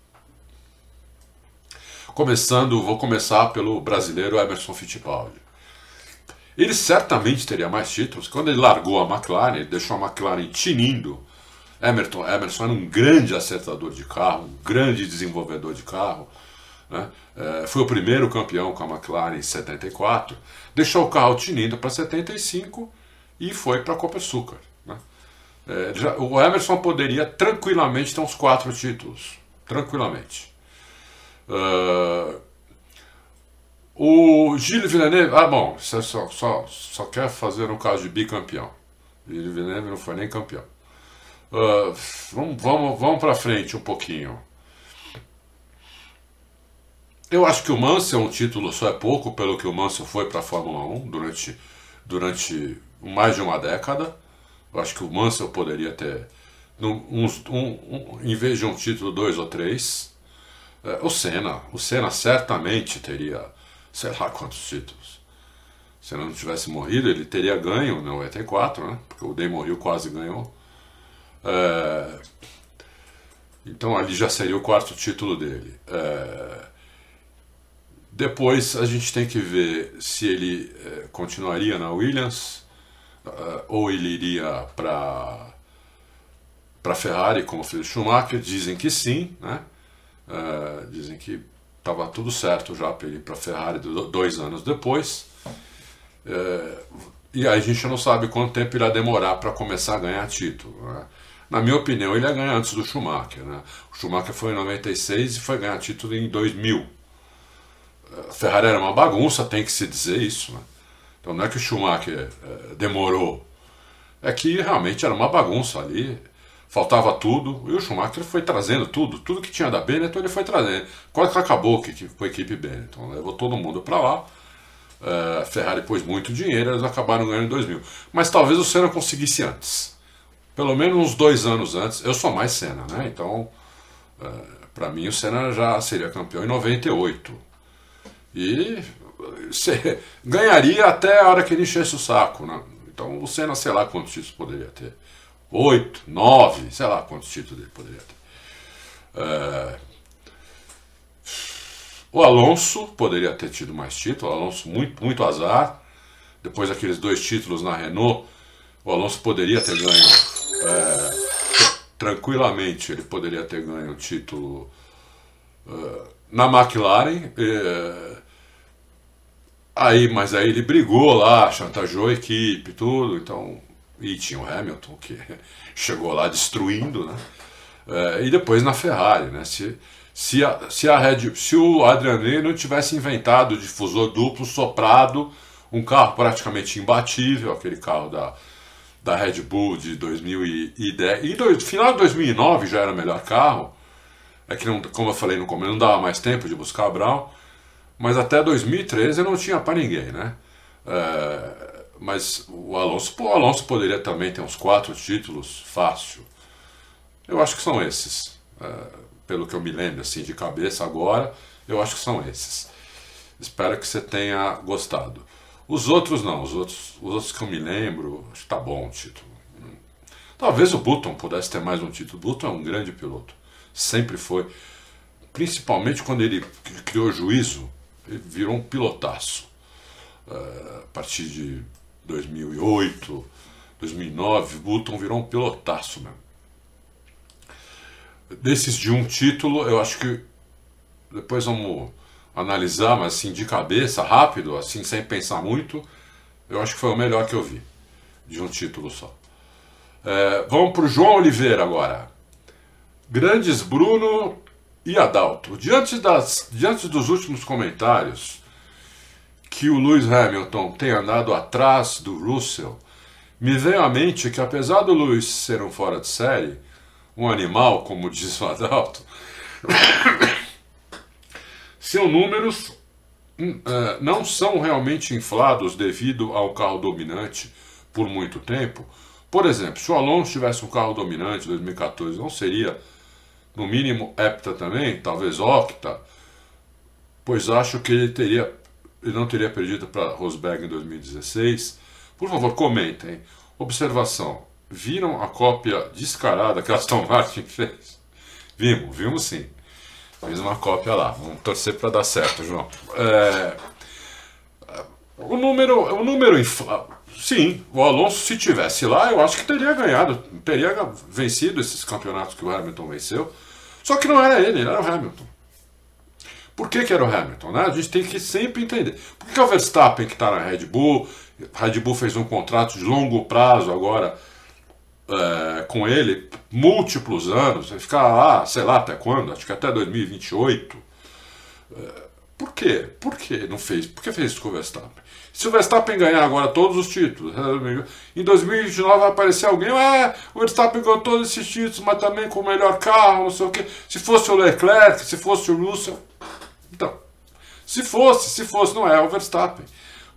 Começando, vou começar pelo brasileiro Emerson Fittipaldi. Ele certamente teria mais títulos. Quando ele largou a McLaren, ele deixou a McLaren tinindo. Emerson, Emerson era um grande acertador de carro, um grande desenvolvedor de carro. Né? É, foi o primeiro campeão com a McLaren em 74. Deixou o carro tinindo para 75 e foi para a Copa Açúcar. É, já, o Emerson poderia tranquilamente ter uns quatro títulos. Tranquilamente. Uh, o Gilles Villeneuve. Ah, bom, você só, só, só quer fazer um caso de bicampeão. Gilles Villeneuve não foi nem campeão. Uh, vamos vamos, vamos para frente um pouquinho. Eu acho que o Mansell, um título só é pouco pelo que o Mansell foi para a Fórmula 1 durante, durante mais de uma década. Eu acho que o Mansell poderia ter, um, um, em vez de um título, dois ou três. É, o Senna, o Senna certamente teria, sei lá quantos títulos. Se ele não tivesse morrido, ele teria ganho no 84, né? Porque o Day morreu, quase ganhou. É, então ali já seria o quarto título dele. É, depois a gente tem que ver se ele é, continuaria na Williams uh, ou ele iria para para Ferrari como fez Schumacher dizem que sim né uh, dizem que estava tudo certo já para ele ir para Ferrari dois anos depois uh, e aí a gente não sabe quanto tempo irá demorar para começar a ganhar título né? na minha opinião ele ia ganhar antes do Schumacher né? o Schumacher foi em 96 e foi ganhar título em 2000 a Ferrari era uma bagunça tem que se dizer isso né? Então não é que o Schumacher é, demorou, é que realmente era uma bagunça ali, faltava tudo, e o Schumacher foi trazendo tudo, tudo que tinha da Benetton ele foi trazendo. Quase que acabou com a equipe Benetton, levou todo mundo para lá. A Ferrari pôs muito dinheiro, eles acabaram ganhando em 2000. Mas talvez o Senna conseguisse antes. Pelo menos uns dois anos antes. Eu sou mais Senna, né? Então, é, para mim, o Senna já seria campeão em 98. E ganharia até a hora que ele enchesse o saco. Né? Então o Senna, sei lá quantos títulos poderia ter. Oito, nove, sei lá quantos títulos ele poderia ter. É... O Alonso poderia ter tido mais títulos, o Alonso muito, muito azar. Depois daqueles dois títulos na Renault, O Alonso poderia ter ganho é, tranquilamente, ele poderia ter ganho o título é, na McLaren. É, aí, mas aí ele brigou lá, chantageou a equipe, tudo. Então, e tinha o Hamilton que [LAUGHS] chegou lá destruindo, né? É, e depois na Ferrari, né? Se, se, a, se, a Red, se o Adrian Ney não tivesse inventado o difusor duplo soprado, um carro praticamente imbatível, aquele carro da, da Red Bull de 2010. E no final de 2009 já era o melhor carro. É que, não, como eu falei no começo, não dava mais tempo de buscar Brown. Mas até 2013 não tinha para ninguém, né? É, mas o Alonso, o Alonso poderia também ter uns quatro títulos fácil. Eu acho que são esses. É, pelo que eu me lembro assim de cabeça agora, eu acho que são esses. Espero que você tenha gostado. Os outros não, os outros, os outros que eu me lembro, acho que tá bom o título. Talvez o Button pudesse ter mais um título. O Button é um grande piloto. Sempre foi. Principalmente quando ele criou juízo, virou um pilotaço. Uh, a partir de 2008, 2009, o Button virou um pilotaço mesmo. Desses de um título, eu acho que depois vamos analisar, mas assim de cabeça, rápido, assim sem pensar muito, eu acho que foi o melhor que eu vi de um título só. É, vamos para o João Oliveira agora. Grandes Bruno e Adalto. Diante, das, diante dos últimos comentários que o Lewis Hamilton tem andado atrás do Russell, me veio à mente que apesar do Lewis ser um fora de série, um animal, como diz o Adalto, [COUGHS] seus números uh, não são realmente inflados devido ao carro dominante por muito tempo. Por exemplo, se o Alonso tivesse um carro dominante em 2014, não seria no mínimo hepta também, talvez octa, pois acho que ele teria ele não teria perdido para Rosberg em 2016. Por favor, comentem. Observação: viram a cópia descarada que Aston Martin [LAUGHS] fez? Vimos, vimos sim. Fiz uma cópia lá. Vamos torcer para dar certo, João. É, o número, o número infla... Sim, o Alonso, se tivesse lá, eu acho que teria ganhado, teria vencido esses campeonatos que o Hamilton venceu. Só que não era ele, era o Hamilton. Por que, que era o Hamilton? Né? A gente tem que sempre entender. Por que, que é o Verstappen que está na Red Bull? A Red Bull fez um contrato de longo prazo agora é, com ele múltiplos anos, vai ficar lá, sei lá até quando, acho que até 2028. É, por quê? Por que não fez? Por que fez isso com o Verstappen? Se o Verstappen ganhar agora todos os títulos, em 2029 vai aparecer alguém, é, o Verstappen ganhou todos esses títulos, mas também com o melhor carro, não sei o quê. Se fosse o Leclerc, se fosse o Russell. Então, se fosse, se fosse, não é o Verstappen.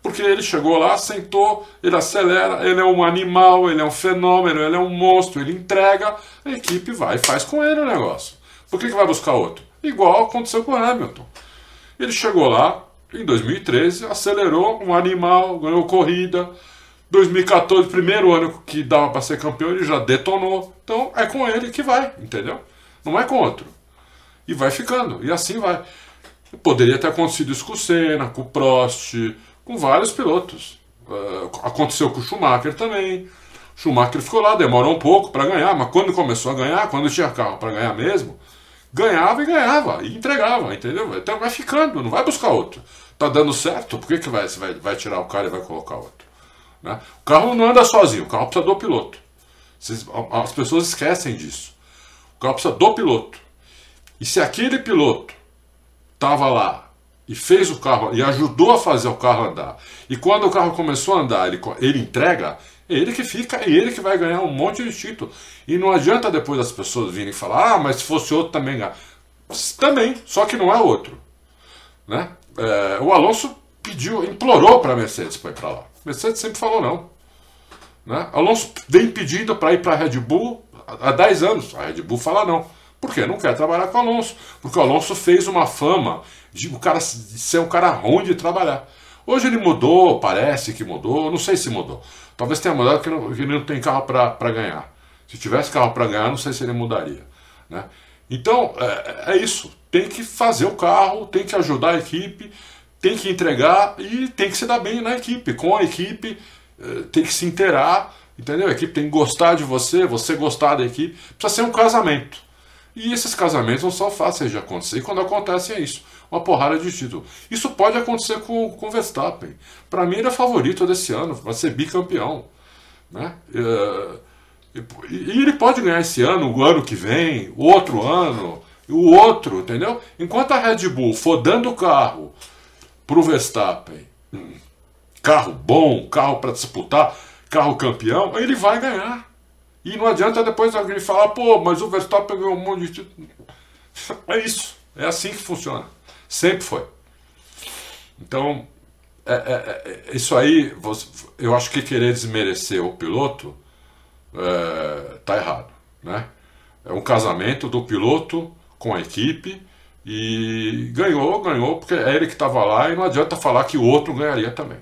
Porque ele chegou lá, sentou, ele acelera, ele é um animal, ele é um fenômeno, ele é um monstro, ele entrega, a equipe vai e faz com ele o negócio. Por que, que vai buscar outro? Igual aconteceu com o Hamilton. Ele chegou lá, em 2013, acelerou, um animal, ganhou corrida. 2014, primeiro ano que dava para ser campeão, ele já detonou. Então é com ele que vai, entendeu? Não é com outro. E vai ficando, e assim vai. Poderia ter acontecido isso com o Senna, com o Prost, com vários pilotos. Uh, aconteceu com o Schumacher também. Schumacher ficou lá, demorou um pouco para ganhar, mas quando começou a ganhar, quando tinha carro para ganhar mesmo, ganhava e ganhava, e entregava, entendeu? Então vai ficando, não vai buscar outro. Tá dando certo, por que, que vai, vai, vai tirar o cara e vai colocar outro? Né? O carro não anda sozinho, o carro precisa do piloto. as pessoas esquecem disso. O carro precisa do piloto. E se aquele piloto estava lá e fez o carro e ajudou a fazer o carro andar. E quando o carro começou a andar, ele, ele entrega, ele que fica, é ele que vai ganhar um monte de título. E não adianta depois as pessoas virem falar, ah, mas se fosse outro também ganha. Também, só que não é outro. Né? É, o Alonso pediu, implorou para a Mercedes para ir para lá. Mercedes sempre falou não. Né? Alonso vem pedindo para ir para a Red Bull há 10 anos. A Red Bull fala não. Por quê? Não quer trabalhar com o Alonso. Porque o Alonso fez uma fama de o cara ser um cara ruim de trabalhar. Hoje ele mudou, parece que mudou, não sei se mudou. Talvez tenha mudado porque, ele não tem carro para ganhar. Se tivesse carro para ganhar, não sei se ele mudaria. Né? Então, é, é, isso. Tem que fazer o carro, tem que ajudar a equipe, tem que entregar e tem que se dar bem na equipe. Com a equipe, é, tem que se inteirar Entendeu? A equipe tem que gostar de você, você gostar da equipe. Precisa ser um casamento. E esses casamentos não são fáceis de acontecer. E quando acontece é isso. Uma porrada de título. Isso pode acontecer com o Verstappen. Para mim ele é favorito desse ano, vai ser bicampeão. Né? É, e ele pode ganhar esse ano, o ano que vem, o outro ano, o outro, entendeu? Enquanto a Red Bull for dando carro para o Verstappen, carro bom, carro para disputar, carro campeão, ele vai ganhar. E não adianta depois alguém falar, pô, mas o Verstappen ganhou um monte de título. [LAUGHS] É isso. É assim que funciona. Sempre foi. Então, é, é, é, isso aí, eu acho que querer desmerecer o piloto é, tá errado. Né? É um casamento do piloto com a equipe e ganhou, ganhou, porque é ele que estava lá e não adianta falar que o outro ganharia também.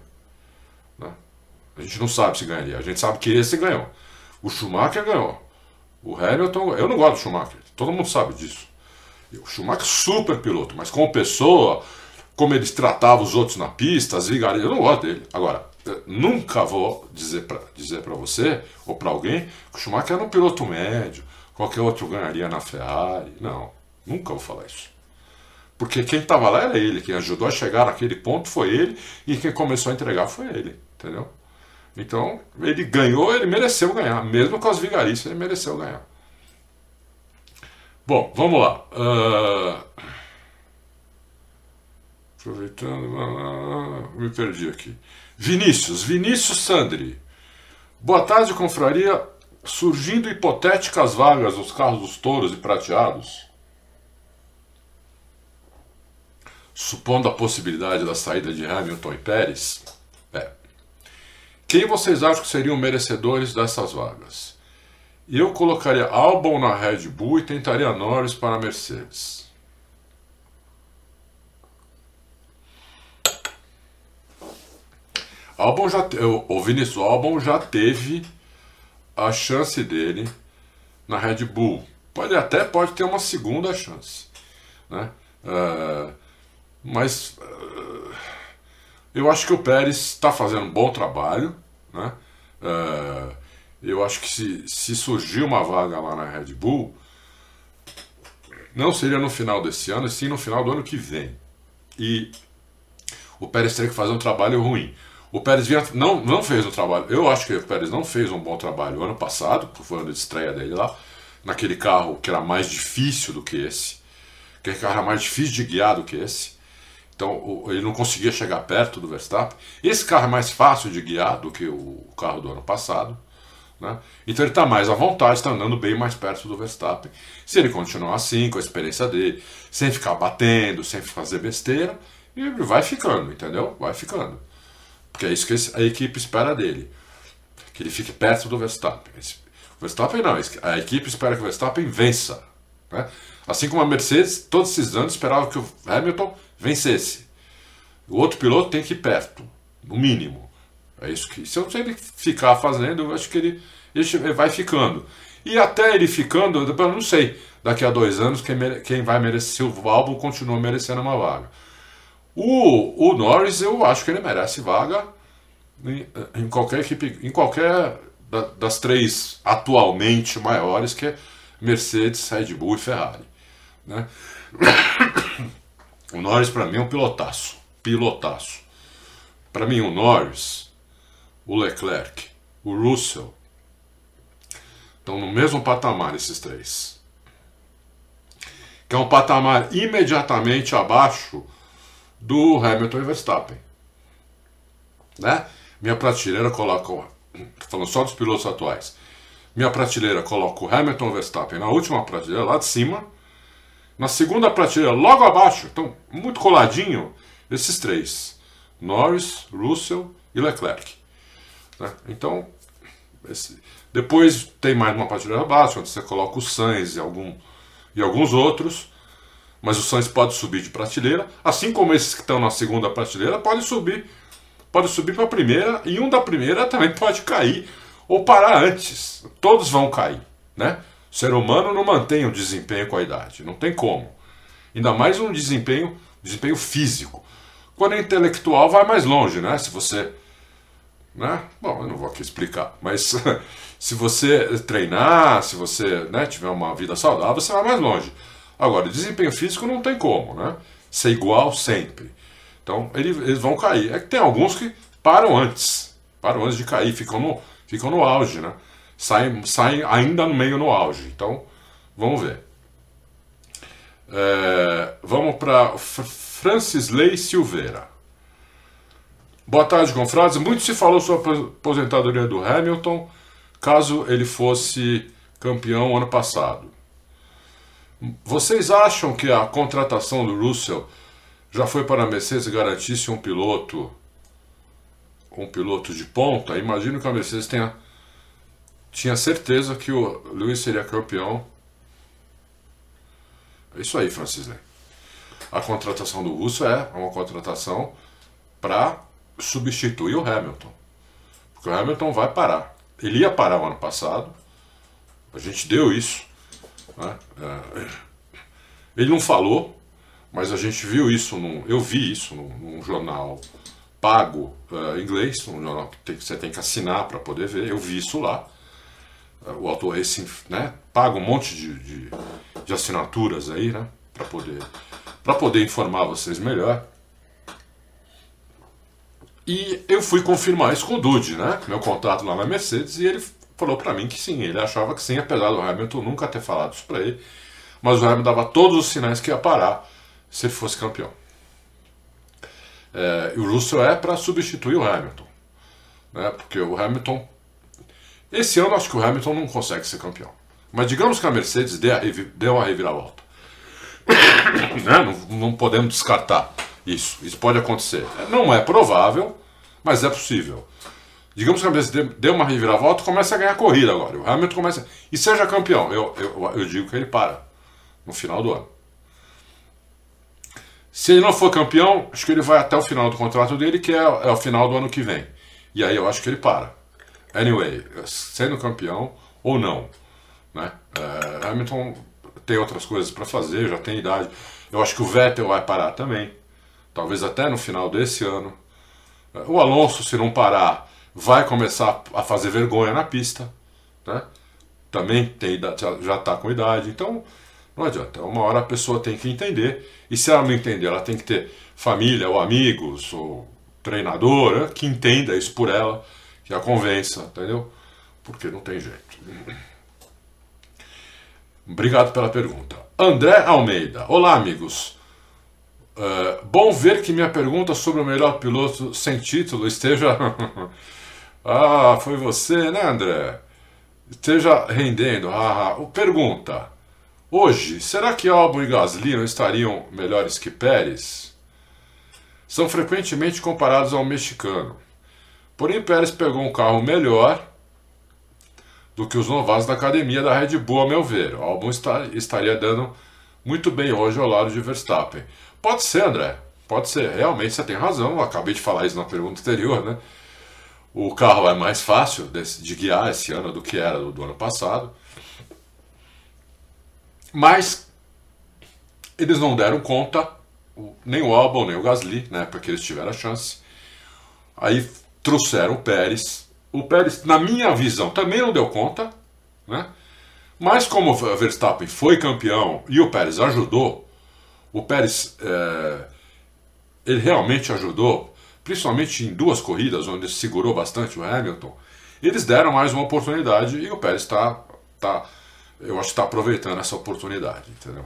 Né? A gente não sabe se ganharia, a gente sabe que esse ganhou. O Schumacher ganhou. O Hamilton, eu não gosto do Schumacher, todo mundo sabe disso. O Schumacher super piloto, mas como pessoa, como ele tratava os outros na pista, as vigarias, eu não gosto dele. Agora, nunca vou dizer para dizer você ou para alguém que o Schumacher era um piloto médio, qualquer outro ganharia na Ferrari. Não, nunca vou falar isso. Porque quem estava lá era ele, quem ajudou a chegar naquele ponto foi ele e quem começou a entregar foi ele, entendeu? Então, ele ganhou, ele mereceu ganhar. Mesmo com as vigarices, ele mereceu ganhar. Bom, vamos lá. Uh... Aproveitando, me perdi aqui. Vinícius, Vinícius Sandri. Boa tarde, confraria. Surgindo hipotéticas vagas nos carros dos touros e prateados, supondo a possibilidade da saída de Hamilton e Pérez, é, quem vocês acham que seriam merecedores dessas vagas? Eu colocaria Albon na Red Bull e tentaria Norris para a Mercedes. Albon já, o Vinícius Albon já teve a chance dele na Red Bull. Pode até pode ter uma segunda chance, né? Uh, mas uh, eu acho que o Pérez está fazendo um bom trabalho. Né? Uh, eu acho que se, se surgir uma vaga lá na Red Bull, não seria no final desse ano, e sim no final do ano que vem. E o Pérez teria que fazer um trabalho ruim. O Pérez vinha, não, não fez um trabalho. Eu acho que o Pérez não fez um bom trabalho ano passado, que foi o ano de estreia dele lá, naquele carro que era mais difícil do que esse. Aquele carro era mais difícil de guiar do que esse. Então ele não conseguia chegar perto do Verstappen. Esse carro é mais fácil de guiar do que o carro do ano passado. Né? Então ele está mais à vontade, está andando bem mais perto do Verstappen. Se ele continuar assim, com a experiência dele, sem ficar batendo, sem fazer besteira, ele vai ficando, entendeu? Vai ficando. Porque é isso que a equipe espera dele. Que ele fique perto do Verstappen. O Verstappen não, a equipe espera que o Verstappen vença. Né? Assim como a Mercedes, todos esses anos esperava que o Hamilton vencesse. O outro piloto tem que ir perto, no mínimo. É isso que. Se ele ficar fazendo, eu acho que ele, ele vai ficando. E até ele ficando, eu não sei, daqui a dois anos, quem, quem vai merecer, se o álbum continua merecendo uma vaga. O, o Norris, eu acho que ele merece vaga em, em qualquer equipe, em qualquer da, das três atualmente maiores, que é Mercedes, Red Bull e Ferrari. Né? [COUGHS] O Norris para mim é um pilotaço, pilotaço. Para mim o Norris, o Leclerc, o Russell estão no mesmo patamar esses três. Que é um patamar imediatamente abaixo do Hamilton e Verstappen. Né? Minha prateleira coloca, falando só dos pilotos atuais, minha prateleira coloca o Hamilton e Verstappen na última prateleira, lá de cima, na segunda prateleira, logo abaixo, então muito coladinho, esses três: Norris, Russell e Leclerc. Né? Então, esse... depois tem mais uma prateleira abaixo, onde você coloca o Sainz e, algum... e alguns outros. Mas o Sainz pode subir de prateleira, assim como esses que estão na segunda prateleira podem subir, pode subir para a primeira e um da primeira [LAUGHS] também pode cair ou parar antes. Todos vão cair, né? O ser humano não mantém o desempenho com a idade, não tem como. Ainda mais um desempenho, desempenho físico. Quando é intelectual vai mais longe, né? Se você Né? Bom, eu não vou aqui explicar, mas [LAUGHS] se você treinar, se você né, tiver uma vida saudável, você vai mais longe. Agora, desempenho físico não tem como, né? Ser igual sempre. Então, eles vão cair. É que tem alguns que param antes, param antes de cair, ficam no, ficam no auge, né? Saem, saem ainda no meio no auge. Então, vamos ver. É, vamos para Francis Lei Silveira. Boa tarde, confrades. Muito se falou sobre a aposentadoria do Hamilton, caso ele fosse campeão ano passado. Vocês acham que a contratação do Russell já foi para a Mercedes garantisse um piloto um piloto de ponta? Imagino que a Mercedes tenha tinha certeza que o Lewis seria campeão. É isso aí, Francis. A contratação do Russell é uma contratação para substituir o Hamilton. Porque o Hamilton vai parar. Ele ia parar o ano passado, a gente deu isso. Né? É, ele não falou, mas a gente viu isso, num, eu vi isso num, num jornal pago uh, inglês, um jornal que, tem, você tem que assinar para poder ver, eu vi isso lá. Uh, o Auto Racing né, paga um monte de, de, de assinaturas aí, né, para poder, poder informar vocês melhor. E eu fui confirmar isso com o Dude, né? Meu contato lá na Mercedes, e ele falou para mim que sim, ele achava que sim, apesar do Hamilton nunca ter falado isso para ele, mas o Hamilton dava todos os sinais que ia parar se ele fosse campeão. É, e o Russell é para substituir o Hamilton, né? Porque o Hamilton esse ano acho que o Hamilton não consegue ser campeão. Mas digamos que a Mercedes dê, a, dê uma reviravolta. [COUGHS] né? não, não podemos descartar. Isso, isso pode acontecer. Não é provável, mas é possível. Digamos que a Mercedes dê uma reviravolta começa a ganhar corrida agora. O Hamilton começa. E seja campeão. Eu, eu, eu digo que ele para no final do ano. Se ele não for campeão, acho que ele vai até o final do contrato dele, que é, é o final do ano que vem. E aí eu acho que ele para. Anyway, sendo campeão ou não. Né? É, Hamilton tem outras coisas para fazer, já tem idade. Eu acho que o Vettel vai parar também talvez até no final desse ano. O Alonso, se não parar, vai começar a fazer vergonha na pista. Né? Também tem, já está com idade. Então, não adianta. Uma hora a pessoa tem que entender. E se ela não entender, ela tem que ter família, ou amigos, ou treinador né? que entenda isso por ela, que a convença, entendeu? Porque não tem jeito. Obrigado pela pergunta. André Almeida. Olá, amigos. Uh, bom ver que minha pergunta sobre o melhor piloto sem título esteja. [LAUGHS] ah, foi você, né, André? Esteja rendendo. Ah. Pergunta: Hoje, será que Albon e Gasly não estariam melhores que Pérez? São frequentemente comparados ao mexicano. Porém, Pérez pegou um carro melhor do que os novatos da academia da Red Bull, a meu ver. O Albon está, estaria dando muito bem hoje ao lado de Verstappen. Pode ser, André. Pode ser. Realmente você tem razão. Eu acabei de falar isso na pergunta anterior, né? O carro é mais fácil de guiar esse ano do que era do, ano passado. Mas eles não deram conta, nem o Albon, nem o Gasly, né? Porque eles tiveram a chance. Aí trouxeram o Pérez. O Pérez, na minha visão, também não deu conta, né? Mas como o Verstappen foi campeão e o Pérez ajudou, o Pérez é, ele realmente ajudou, principalmente em duas corridas onde segurou bastante o Hamilton. Eles deram mais uma oportunidade e o Pérez está, tá, eu acho está aproveitando essa oportunidade, entendeu?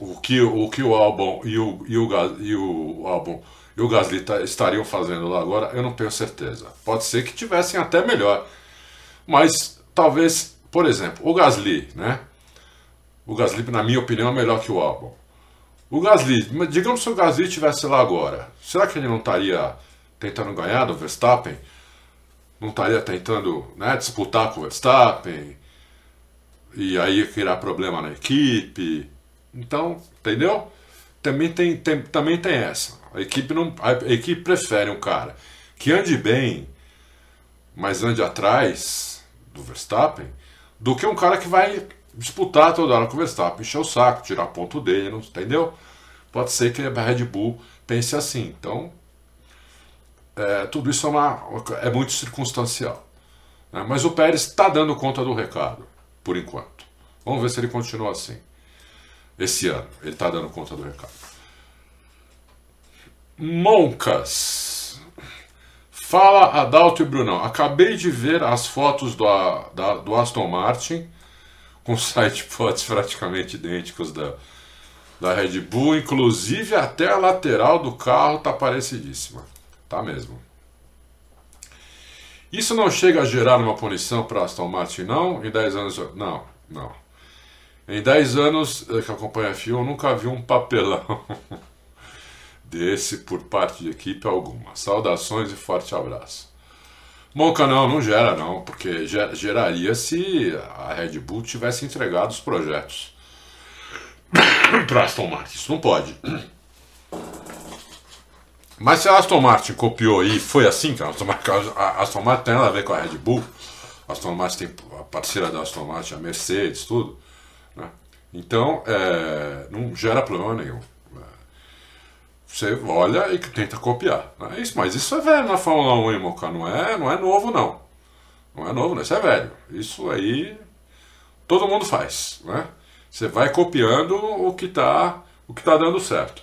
O que o, que o Albon e o, e o, e o Albon e o Gasly tá, estariam fazendo lá agora, eu não tenho certeza. Pode ser que tivessem até melhor, mas talvez, por exemplo, o Gasly, né? O Gasly, na minha opinião, é melhor que o Albon. O Gasly, digamos se o Gasly estivesse lá agora, será que ele não estaria tentando ganhar do Verstappen? Não estaria tentando né, disputar com o Verstappen? E aí criar problema na equipe? Então, entendeu? Também tem, tem, também tem essa. A equipe, não, a equipe prefere um cara que ande bem, mas ande atrás do Verstappen, do que um cara que vai disputar toda hora com o Verstappen, encher o saco, tirar ponto dele, não, entendeu? Pode ser que a Red Bull pense assim. Então, é, tudo isso é, uma, é muito circunstancial. Né? Mas o Pérez está dando conta do recado, por enquanto. Vamos ver se ele continua assim. Esse ano, ele está dando conta do recado. Moncas. Fala Adalto e Brunão. Acabei de ver as fotos do, da, do Aston Martin com site [LAUGHS] fotos praticamente idênticos da, da Red Bull, inclusive até a lateral do carro tá parecidíssima. Tá mesmo. Isso não chega a gerar uma punição para Aston Martin, não? Em 10 anos. Não, não. Em 10 anos eh, que acompanha a FIA, eu nunca vi um papelão [LAUGHS] desse por parte de equipe alguma. Saudações e forte abraço. Monca não, não gera não, porque geraria se a Red Bull tivesse entregado os projetos [COUGHS] para Aston Martin. Isso não pode. [COUGHS] Mas se a Aston Martin copiou e foi assim, que a Aston Martin, a Aston Martin tem nada a ver com a Red Bull, a Aston Martin tem a parceira da Aston Martin, a Mercedes, tudo. Né? Então, é, não gera problema nenhum. Você olha e tenta copiar. Né? Isso, mas isso é velho na Fórmula 1, hein? Não é, não é novo, não. Não é novo, não. Isso é velho. Isso aí todo mundo faz. Né? Você vai copiando o que está o que tá dando certo.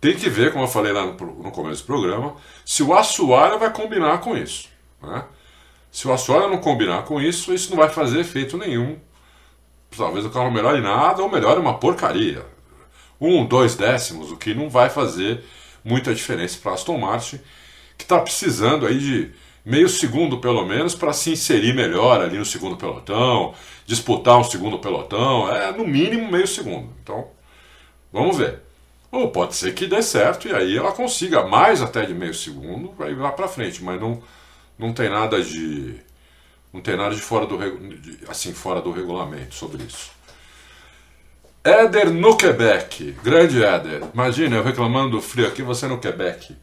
Tem que ver, como eu falei lá no, no começo do programa, se o assoalho vai combinar com isso. Né? Se o assoalho não combinar com isso, isso não vai fazer efeito nenhum. Talvez o carro melhore nada ou melhore uma porcaria um, dois décimos, o que não vai fazer muita diferença para Aston Martin, que está precisando aí de meio segundo pelo menos para se inserir melhor ali no segundo pelotão, disputar um segundo pelotão, é no mínimo meio segundo. Então, vamos ver. Ou pode ser que dê certo e aí ela consiga mais até de meio segundo, vai lá para frente, mas não, não tem nada de não tem nada de fora do assim fora do regulamento sobre isso. Éder no Quebec. Grande Éder. Imagina, eu reclamando do frio aqui, você no Quebec.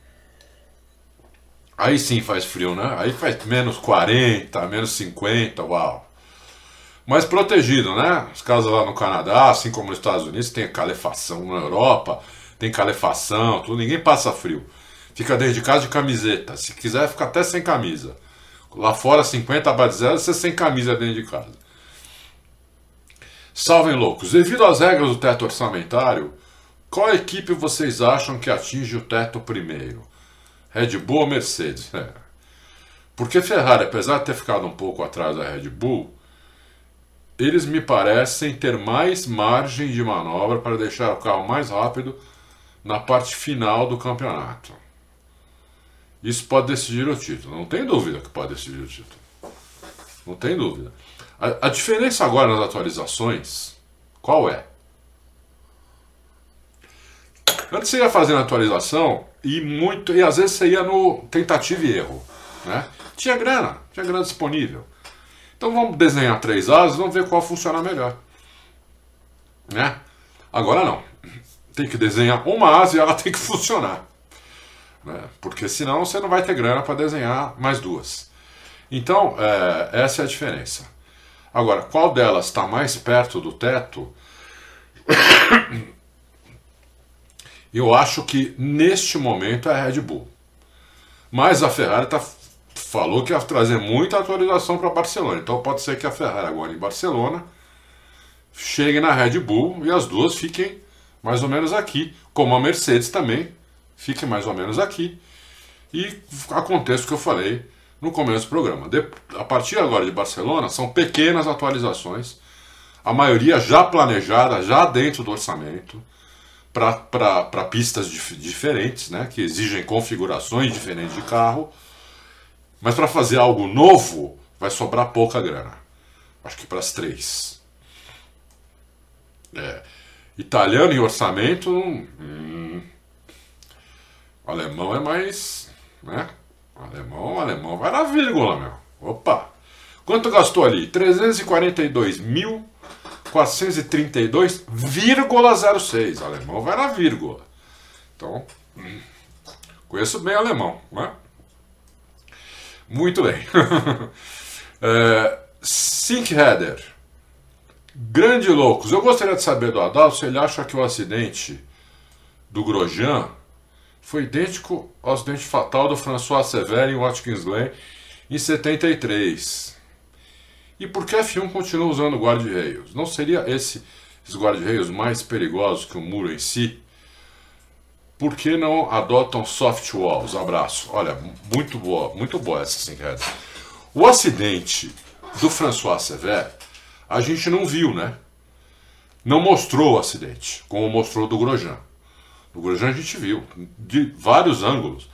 Aí sim faz frio, né? Aí faz menos 40, menos 50, uau. Mas protegido, né? As casas lá no Canadá, assim como nos Estados Unidos, tem calefação. Na Europa, tem calefação, tudo. Ninguém passa frio. Fica dentro de casa de camiseta. Se quiser, fica até sem camisa. Lá fora, 50 abaixo de zero, você sem camisa dentro de casa. Salvem loucos. Devido às regras do teto orçamentário, qual equipe vocês acham que atinge o teto primeiro? Red Bull ou Mercedes? É. Porque Ferrari, apesar de ter ficado um pouco atrás da Red Bull, eles me parecem ter mais margem de manobra para deixar o carro mais rápido na parte final do campeonato. Isso pode decidir o título. Não tem dúvida que pode decidir o título. Não tem dúvida. A, a diferença agora nas atualizações, qual é? Antes você ia fazendo atualização e muito e às vezes você ia no tentativa e erro, né? Tinha grana, tinha grana disponível. Então vamos desenhar três asas, vamos ver qual funciona melhor, né? Agora não, tem que desenhar uma asa e ela [LAUGHS] tem que funcionar, né? Porque senão você não vai ter grana para desenhar mais duas. Então é, essa é a diferença. Agora, qual delas está mais perto do teto? [COUGHS] Eu acho que neste momento é a Red Bull. Mas a Ferrari tá, falou que ia trazer muita atualização para Barcelona. Então pode ser que a Ferrari agora em Barcelona chegue na Red Bull e as duas fiquem mais ou menos aqui. Como a Mercedes também fique mais ou menos aqui. E aconteça o que eu falei no começo do programa. De, a partir agora de Barcelona, são pequenas atualizações, a maioria já planejada, já dentro do orçamento, para pistas dif diferentes, né, que exigem configurações diferentes de carro. Mas para fazer algo novo, vai sobrar pouca grana. Acho que para as três. É. Italiano em orçamento. Hum, alemão é mais. Né? Alemão, alemão vai na vírgula, meu. Opa! Quanto gastou ali? 342.432,06. Alemão vai na vírgula. Então, hum, conheço bem alemão, né? Muito bem. [LAUGHS] é, Sink Header. Grande loucos. Eu gostaria de saber do Adalto se ele acha que o acidente do Grosjean foi idêntico ao acidente fatal do François Sever em Watkins Glen em 73. E por que a F1 continua usando guarda-reios? Não seria esse, esses guarda-reios mais perigosos que o muro em si? Por que não adotam soft walls? Abraço. Olha, muito boa, muito boa essa Sincred. O acidente do François Sever, a gente não viu, né? Não mostrou o acidente, como mostrou do Grosjean. Do Grosjean a gente viu, de vários ângulos,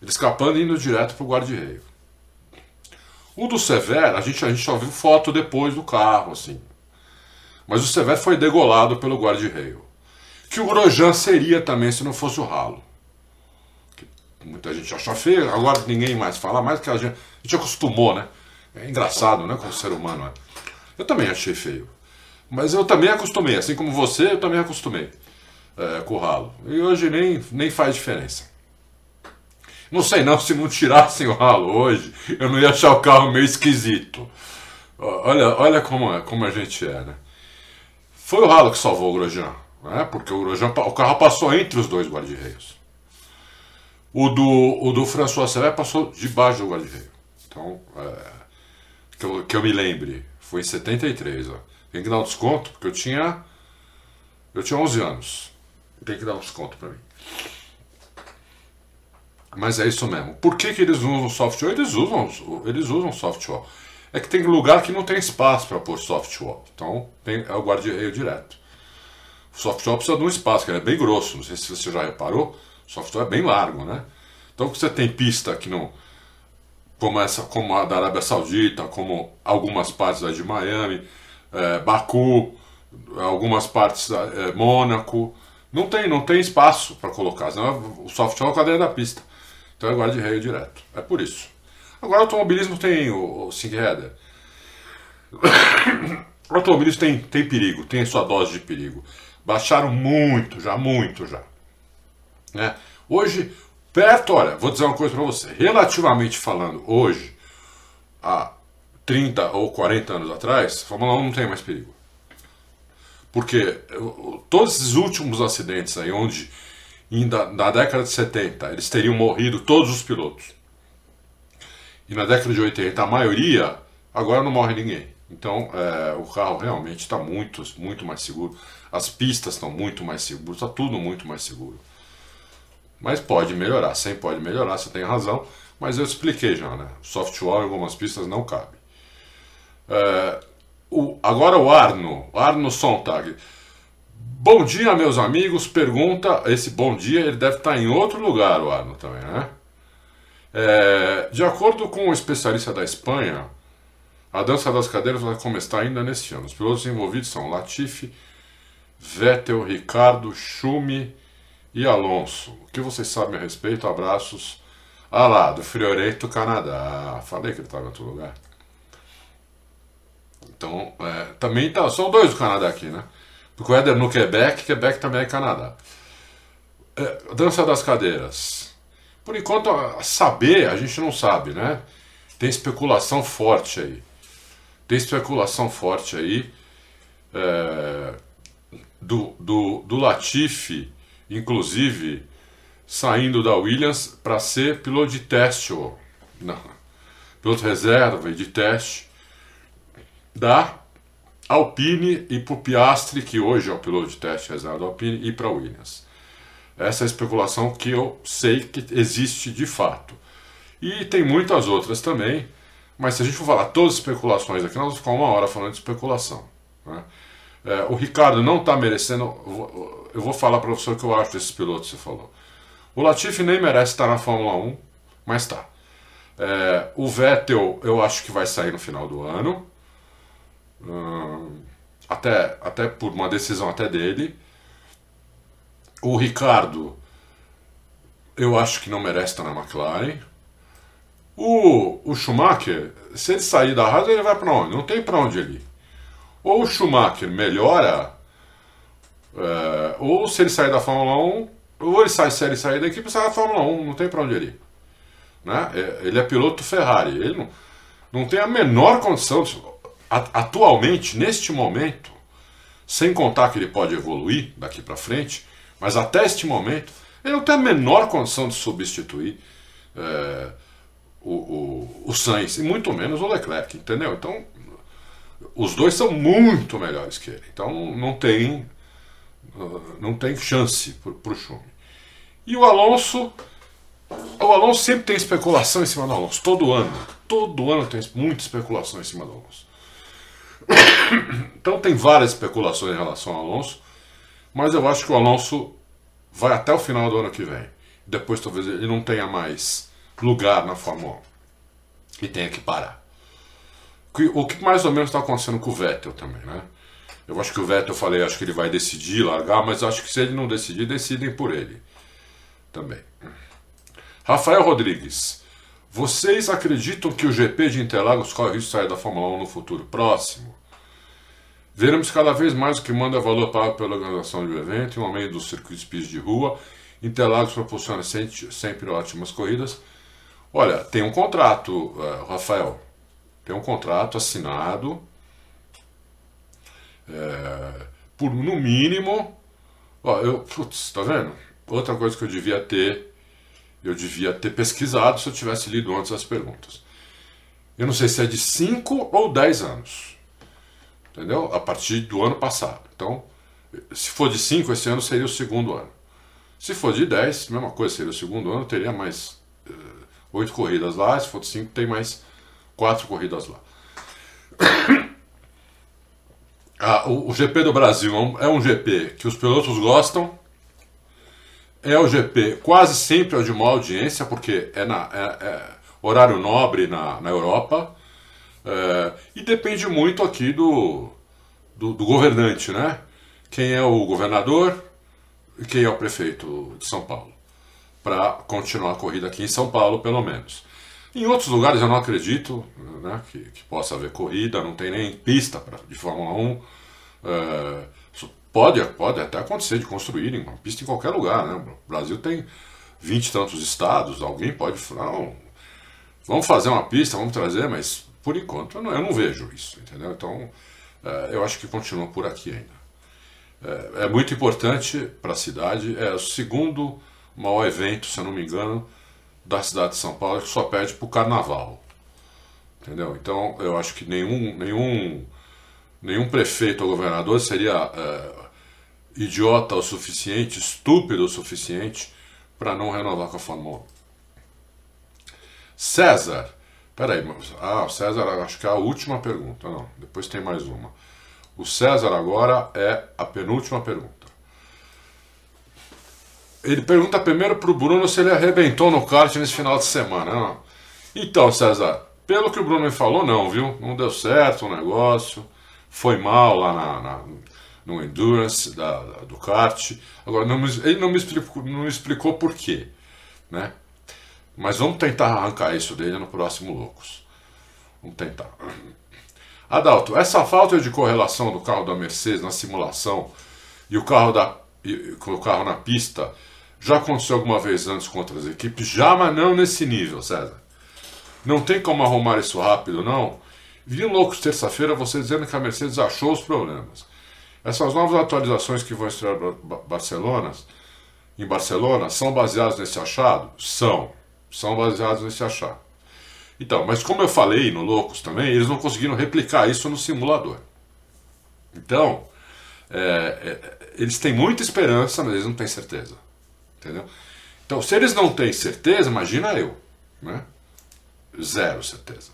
ele escapando e indo direto para o guarda-reio. O do Severo, a gente, a gente só viu foto depois do carro, assim. Mas o Severo foi degolado pelo guarda-reio. Que o Grosjean seria também se não fosse o ralo. muita gente acha feio, agora ninguém mais fala mais, que a gente, a gente acostumou, né? É engraçado, né? Com o ser humano. Né? Eu também achei feio. Mas eu também acostumei, assim como você, eu também acostumei é, com o ralo. E hoje nem, nem faz diferença. Não sei não, se não tirassem o ralo hoje, eu não ia achar o carro meio esquisito. Olha, olha como, é, como a gente é, né? Foi o ralo que salvou o Grosjean, né? porque o, Grosjean, o carro passou entre os dois guarda-reios. O do, o do François Serret passou debaixo do guarda-reio. Então, é, que, eu, que eu me lembre, foi em 73. Ó. Tem que dar um desconto, porque eu tinha, eu tinha 11 anos. Tem que dar um desconto para mim. Mas é isso mesmo. Por que, que eles usam software? Eles usam, eles usam software. É que tem lugar que não tem espaço para pôr software. Então tem, é o guarda-reio direto. O software precisa de um espaço, que ele é bem grosso. Não sei se você já reparou. O software é bem largo, né? Então você tem pista que não. Como, essa, como a da Arábia Saudita, como algumas partes da de Miami, é, Baku, algumas partes da é, Mônaco. Não tem, não tem espaço para colocar, senão o software é a cadeia da pista. Então é guarda-reio direto. É por isso. Agora o automobilismo tem o, o header. o automobilismo tem, tem perigo, tem sua dose de perigo. Baixaram muito, já, muito já. Né? Hoje, perto, olha, vou dizer uma coisa para você. Relativamente falando, hoje, há 30 ou 40 anos atrás, a Fórmula 1 não tem mais perigo. Porque todos esses últimos acidentes aí, onde ainda na década de 70 eles teriam morrido todos os pilotos. E na década de 80 a maioria, agora não morre ninguém. Então é, o carro realmente está muito, muito mais seguro. As pistas estão muito mais seguras, está tudo muito mais seguro. Mas pode melhorar, sempre pode melhorar, você tem razão. Mas eu expliquei já, né? Software algumas pistas não cabe. É, o, agora o Arno, Arno Sontag. Bom dia, meus amigos. Pergunta: esse bom dia ele deve estar em outro lugar, o Arno também, né? É, de acordo com o um especialista da Espanha, a dança das cadeiras vai começar ainda neste ano. Os pilotos envolvidos são Latifi, Vettel, Ricardo, Schumi e Alonso. O que vocês sabem a respeito? Abraços. Ah lá, do Frioreto, Canadá. Falei que ele estava em outro lugar. Então, é, também tá, são dois do Canadá aqui, né? Porque o Éder no Quebec, Quebec também é Canadá. É, dança das cadeiras. Por enquanto, saber, a gente não sabe, né? Tem especulação forte aí. Tem especulação forte aí é, do, do, do Latifi, inclusive, saindo da Williams para ser piloto de teste, ou, não, piloto reserva e de teste da Alpine e para o Piastri, que hoje é o piloto de teste reserva da Alpine, e para a Williams. Essa é a especulação que eu sei que existe de fato. E tem muitas outras também, mas se a gente for falar todas as especulações aqui, nós vamos ficar uma hora falando de especulação. Né? É, o Ricardo não está merecendo. Eu vou falar para você o que eu acho desses pilotos que você falou. O Latifi nem merece estar na Fórmula 1, mas está. É, o Vettel eu acho que vai sair no final do ano até, até por uma decisão até dele. O Ricardo, eu acho que não merece estar na McLaren. O, o Schumacher, se ele sair da Haas, ele vai para onde? Não tem para onde ele ir. Ou o Schumacher melhora, é, ou se ele sair da Fórmula 1, ou ele sai, se ele sair da equipe, sai da Fórmula 1, não tem para onde ele ir. Né? É, ele é piloto Ferrari, ele não, não tem a menor condição. De, atualmente, neste momento, sem contar que ele pode evoluir daqui para frente, mas até este momento, Ele não tem a menor condição de substituir é, o, o, o Sainz, e muito menos o Leclerc, entendeu? Então, os dois são muito melhores que ele. Então, não tem, não tem chance para o Schumi. E o Alonso, o Alonso sempre tem especulação em cima do Alonso, todo ano. Todo ano tem muita especulação em cima do Alonso. Então tem várias especulações em relação ao Alonso, mas eu acho que o Alonso vai até o final do ano que vem. Depois talvez ele não tenha mais lugar na Fórmula 1 e tenha que parar. O que mais ou menos está acontecendo com o Vettel também, né? Eu acho que o Vettel, eu falei, acho que ele vai decidir largar, mas acho que se ele não decidir, decidem por ele também. Rafael Rodrigues, vocês acreditam que o GP de Interlagos corre risco de sair da Fórmula 1 no futuro próximo? Veremos cada vez mais o que manda valor pago pela organização do evento e um aumento dos circuitos PIS de rua. Interlagos proporciona sempre ótimas corridas. Olha, tem um contrato, uh, Rafael, tem um contrato assinado é, por no mínimo. Ó, eu, putz, tá vendo? Outra coisa que eu devia ter, eu devia ter pesquisado se eu tivesse lido antes as perguntas. Eu não sei se é de 5 ou 10 anos entendeu? A partir do ano passado. Então, se for de 5, esse ano seria o segundo ano. Se for de 10, mesma coisa, seria o segundo ano, teria mais eh, 8 corridas lá, se for de 5, tem mais 4 corridas lá. [COUGHS] ah, o, o, GP do Brasil é um GP que os pilotos gostam, é o GP quase sempre é de maior audiência, porque é, na, é, é horário nobre na, na Europa, é, e depende muito aqui do, do, do, governante, né? Quem é o governador e quem é o prefeito de São Paulo. Para continuar a corrida aqui em São Paulo, pelo menos. Em outros lugares eu não acredito né, que, que, possa haver corrida, não tem nem pista pra, de Fórmula 1. É, pode, pode até acontecer de construírem uma pista em qualquer lugar. Né? O Brasil tem vinte e tantos estados, alguém pode falar, não, vamos fazer uma pista, vamos trazer, mas por enquanto, eu não, vejo isso, entendeu? Então, é, eu acho que continua por aqui ainda. É, é muito importante para a cidade, é o segundo maior evento, se eu não me engano, da cidade de São Paulo, que só pede para o carnaval. Entendeu? Então, eu acho que nenhum, nenhum, nenhum prefeito ou governador seria é, idiota o suficiente, estúpido o suficiente, para não renovar com a Fórmula 1. César, Peraí, ah, o César, acho que é a última pergunta. Não, depois tem mais uma. O César agora é a penúltima pergunta. Ele pergunta primeiro para o Bruno se ele arrebentou no kart nesse final de semana. Não. Então, César, pelo que o Bruno me falou, não, viu? Não deu certo o negócio. Foi mal lá na, na no Endurance da, da, do kart. Agora, não ele não me, explicou, não me explicou por quê. Né? Mas vamos tentar arrancar isso dele no próximo Loucos. Vamos tentar. Adalto, essa falta de correlação do carro da Mercedes na simulação e o carro, da, e, o carro na pista já aconteceu alguma vez antes com outras equipes? Já, mas não nesse nível, César. Não tem como arrumar isso rápido, não. Vi loucos terça-feira você dizendo que a Mercedes achou os problemas. Essas novas atualizações que vão estrear Barcelona, em Barcelona são baseadas nesse achado? São são baseados nesse achar. Então, mas como eu falei no Loucos também, eles não conseguiram replicar isso no simulador. Então, é, é, eles têm muita esperança, mas eles não têm certeza. Entendeu? Então, se eles não têm certeza, imagina eu. Né? Zero certeza.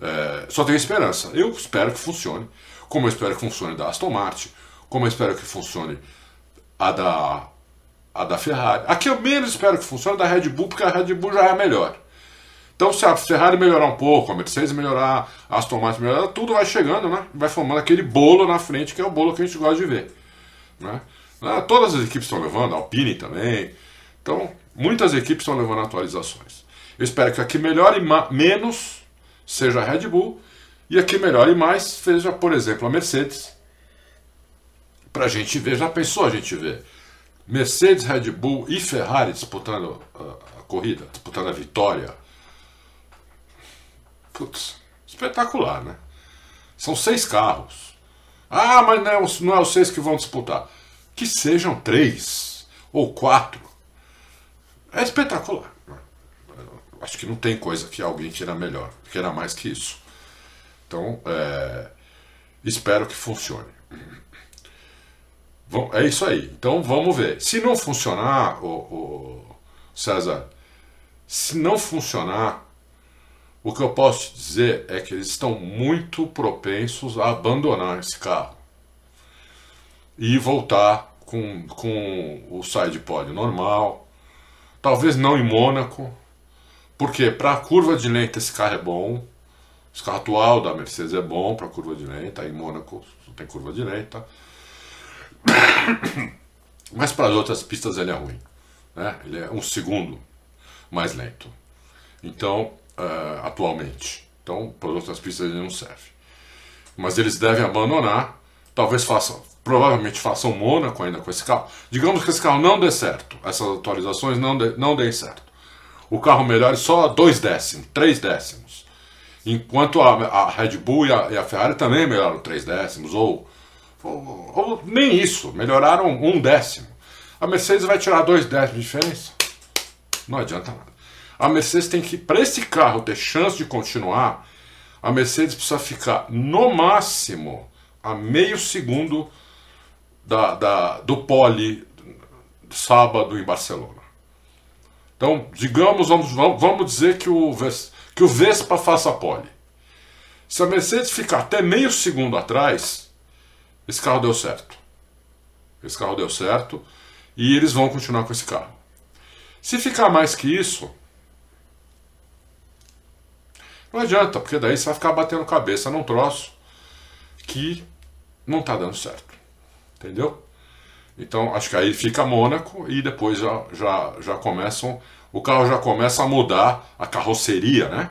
É, só tenho esperança. Eu espero que funcione. Como eu espero que funcione da Aston Martin, como eu espero que funcione a da a da Ferrari. A que eu menos espero que funcione é da Red Bull, porque a Red Bull já é a melhor. Então, se a Ferrari melhorar um pouco, a Mercedes melhorar, a Aston Martin melhorar, tudo vai chegando, né? Vai formando aquele bolo na frente, que é o bolo que a gente gosta de ver. Né? Ah, todas as equipes estão levando, a Alpine também. Então, muitas equipes estão levando atualizações. Eu espero que a que melhore menos seja a Red Bull e a que melhore mais seja, por exemplo, a Mercedes. Para a gente ver, já pensou a gente ver Mercedes, Red Bull e Ferrari disputando a, corrida, disputando a vitória. Putz, espetacular, né? São seis carros. Ah, mas não é, não é os seis que vão disputar. Que sejam três ou quatro. é espetacular. Né? Acho que não tem coisa que alguém queira melhor, queira mais que isso. Então, é, espero que funcione. É isso aí. Então vamos ver. Se não funcionar, o, César, se não funcionar, o que eu posso te dizer é que eles estão muito propensos a abandonar esse carro e voltar com, com o side pod normal, talvez não em Mônaco, porque para a curva de lenta esse carro é bom, esse carro atual da Mercedes é bom para curva de lenta, em Mônaco tem curva de lenta. [COUGHS] Mas para as outras pistas ele é ruim. Né? Ele é um segundo mais lento. Então, uh, atualmente. Então, para as outras pistas ele não serve. Mas eles devem abandonar. Talvez façam, provavelmente façam Mônaco ainda com esse carro. Digamos que esse carro não dê certo. Essas atualizações não, dê, não deem certo. O carro melhore só dois décimos, três décimos. Enquanto a, a Red Bull e a, e a, Ferrari também melhoraram três décimos, ou, ou, ou, nem isso, melhoraram um décimo. A Mercedes vai tirar dois décimos de diferença? Não adianta nada. A Mercedes tem que, para esse carro ter chance de continuar, a Mercedes precisa ficar no máximo a meio segundo da, da, do pole sábado em Barcelona. Então, digamos, vamos, vamos dizer que o, que o Vespa faça pole. Se a Mercedes ficar até meio segundo atrás, esse carro deu certo. Esse carro deu certo e eles vão continuar com esse carro. Se ficar mais que isso, não adianta, porque daí você vai ficar batendo cabeça num troço que não está dando certo. Entendeu? Então acho que aí fica Mônaco e depois já, já, já começam o carro já começa a mudar, a carroceria, né?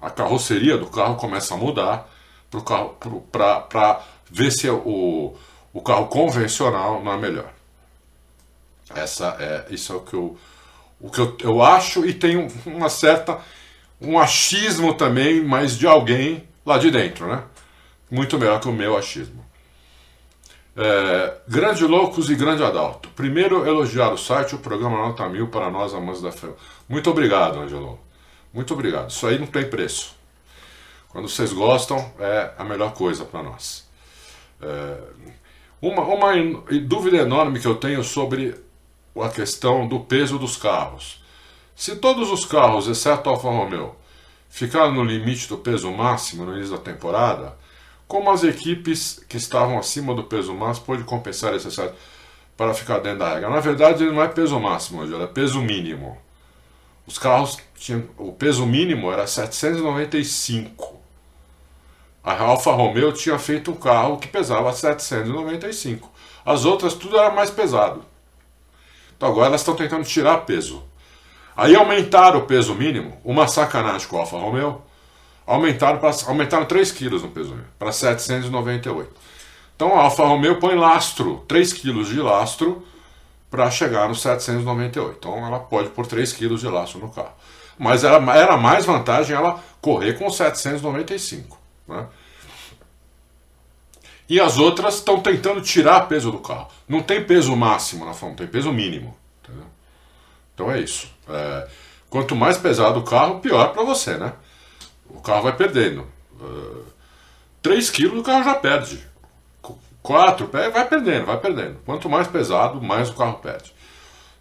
A carroceria do carro começa a mudar para ver se o, o carro convencional não é melhor. Essa é, isso é o que eu, o que eu, eu acho e tem uma certa um achismo também, mas de alguém lá de dentro, né? Muito melhor que o meu achismo. É, grande Loucos e Grande Adalto. Primeiro, elogiar o site, o programa Nota Mil para nós, amantes da fé. Muito obrigado, Angelo. Muito obrigado. Isso aí não tem preço. Quando vocês gostam, é a melhor coisa para nós. É, uma, uma dúvida enorme que eu tenho sobre a questão do peso dos carros. Se todos os carros, exceto a Alfa Romeo, ficaram no limite do peso máximo no início da temporada, como as equipes que estavam acima do peso máximo pôde compensar esse excesso para ficar dentro da regra? Na verdade, ele não é peso máximo, é peso mínimo. Os carros tinham. O peso mínimo era 795. A Alfa Romeo tinha feito um carro que pesava 795. As outras tudo era mais pesado. Então agora elas estão tentando tirar peso. Aí aumentaram o peso mínimo, uma sacanagem com a Alfa Romeo aumentaram, pra, aumentaram 3 quilos no peso para 798. Então a Alfa Romeo põe lastro, 3 quilos de lastro, para chegar no 798. Então ela pode pôr 3 quilos de lastro no carro. Mas era, era mais vantagem ela correr com 795. Né? E as outras estão tentando tirar peso do carro. Não tem peso máximo na Fórmula, tem peso mínimo. Entendeu? Então é isso. É, quanto mais pesado o carro, pior para você, né? o carro vai perdendo. Uh, 3 quilos o carro já perde. 4 vai perdendo, vai perdendo. Quanto mais pesado, mais o carro perde.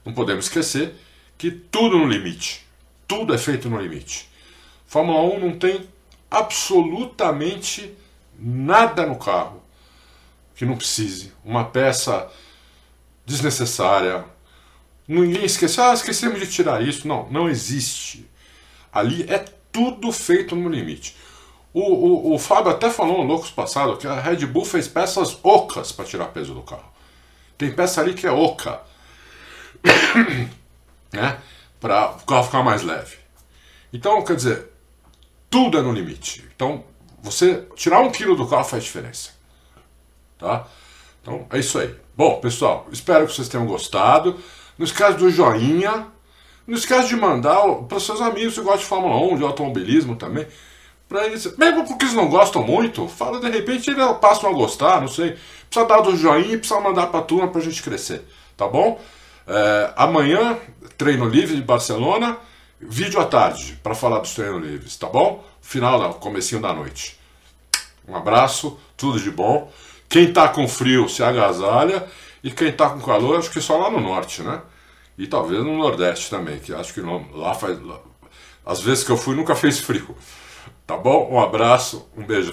Não podemos esquecer que tudo no limite. Tudo é feito no limite. Fórmula 1 não tem absolutamente nada no carro que não precise. Uma peça desnecessária. Ninguém esqueceu, ah, esquecemos de tirar isso. Não, não existe. Ali é tudo feito no limite. O, o, o Fábio até falou no Loucos passado que a Red Bull fez peças ocas para tirar peso do carro. Tem peça ali que é oca, [COUGHS] né? Para o carro ficar mais leve. Então, quer dizer, tudo é no limite. Então, você tirar um quilo do carro faz diferença. Tá? Então, é isso aí. Bom, pessoal, espero que vocês tenham gostado. Não esqueça do joinha não esquece de mandar para seus amigos que gostam de Fórmula 1, de automobilismo também. Pra eles, mesmo porque eles não gostam muito, fala de repente eles passam a gostar, não sei. Precisa dar do joinha e precisa mandar para a turma para a gente crescer, tá bom? É, amanhã, treino livre de Barcelona, vídeo à tarde para falar dos treinos livres, tá bom? Final, comecinho da noite. Um abraço, tudo de bom. Quem tá com frio se agasalha e quem tá com calor, acho que só lá no norte, né? E talvez no nordeste também, que acho que não, lá faz. Lá, às vezes que eu fui nunca [LAUGHS] fez frio. Tá bom? Um abraço, um beijo.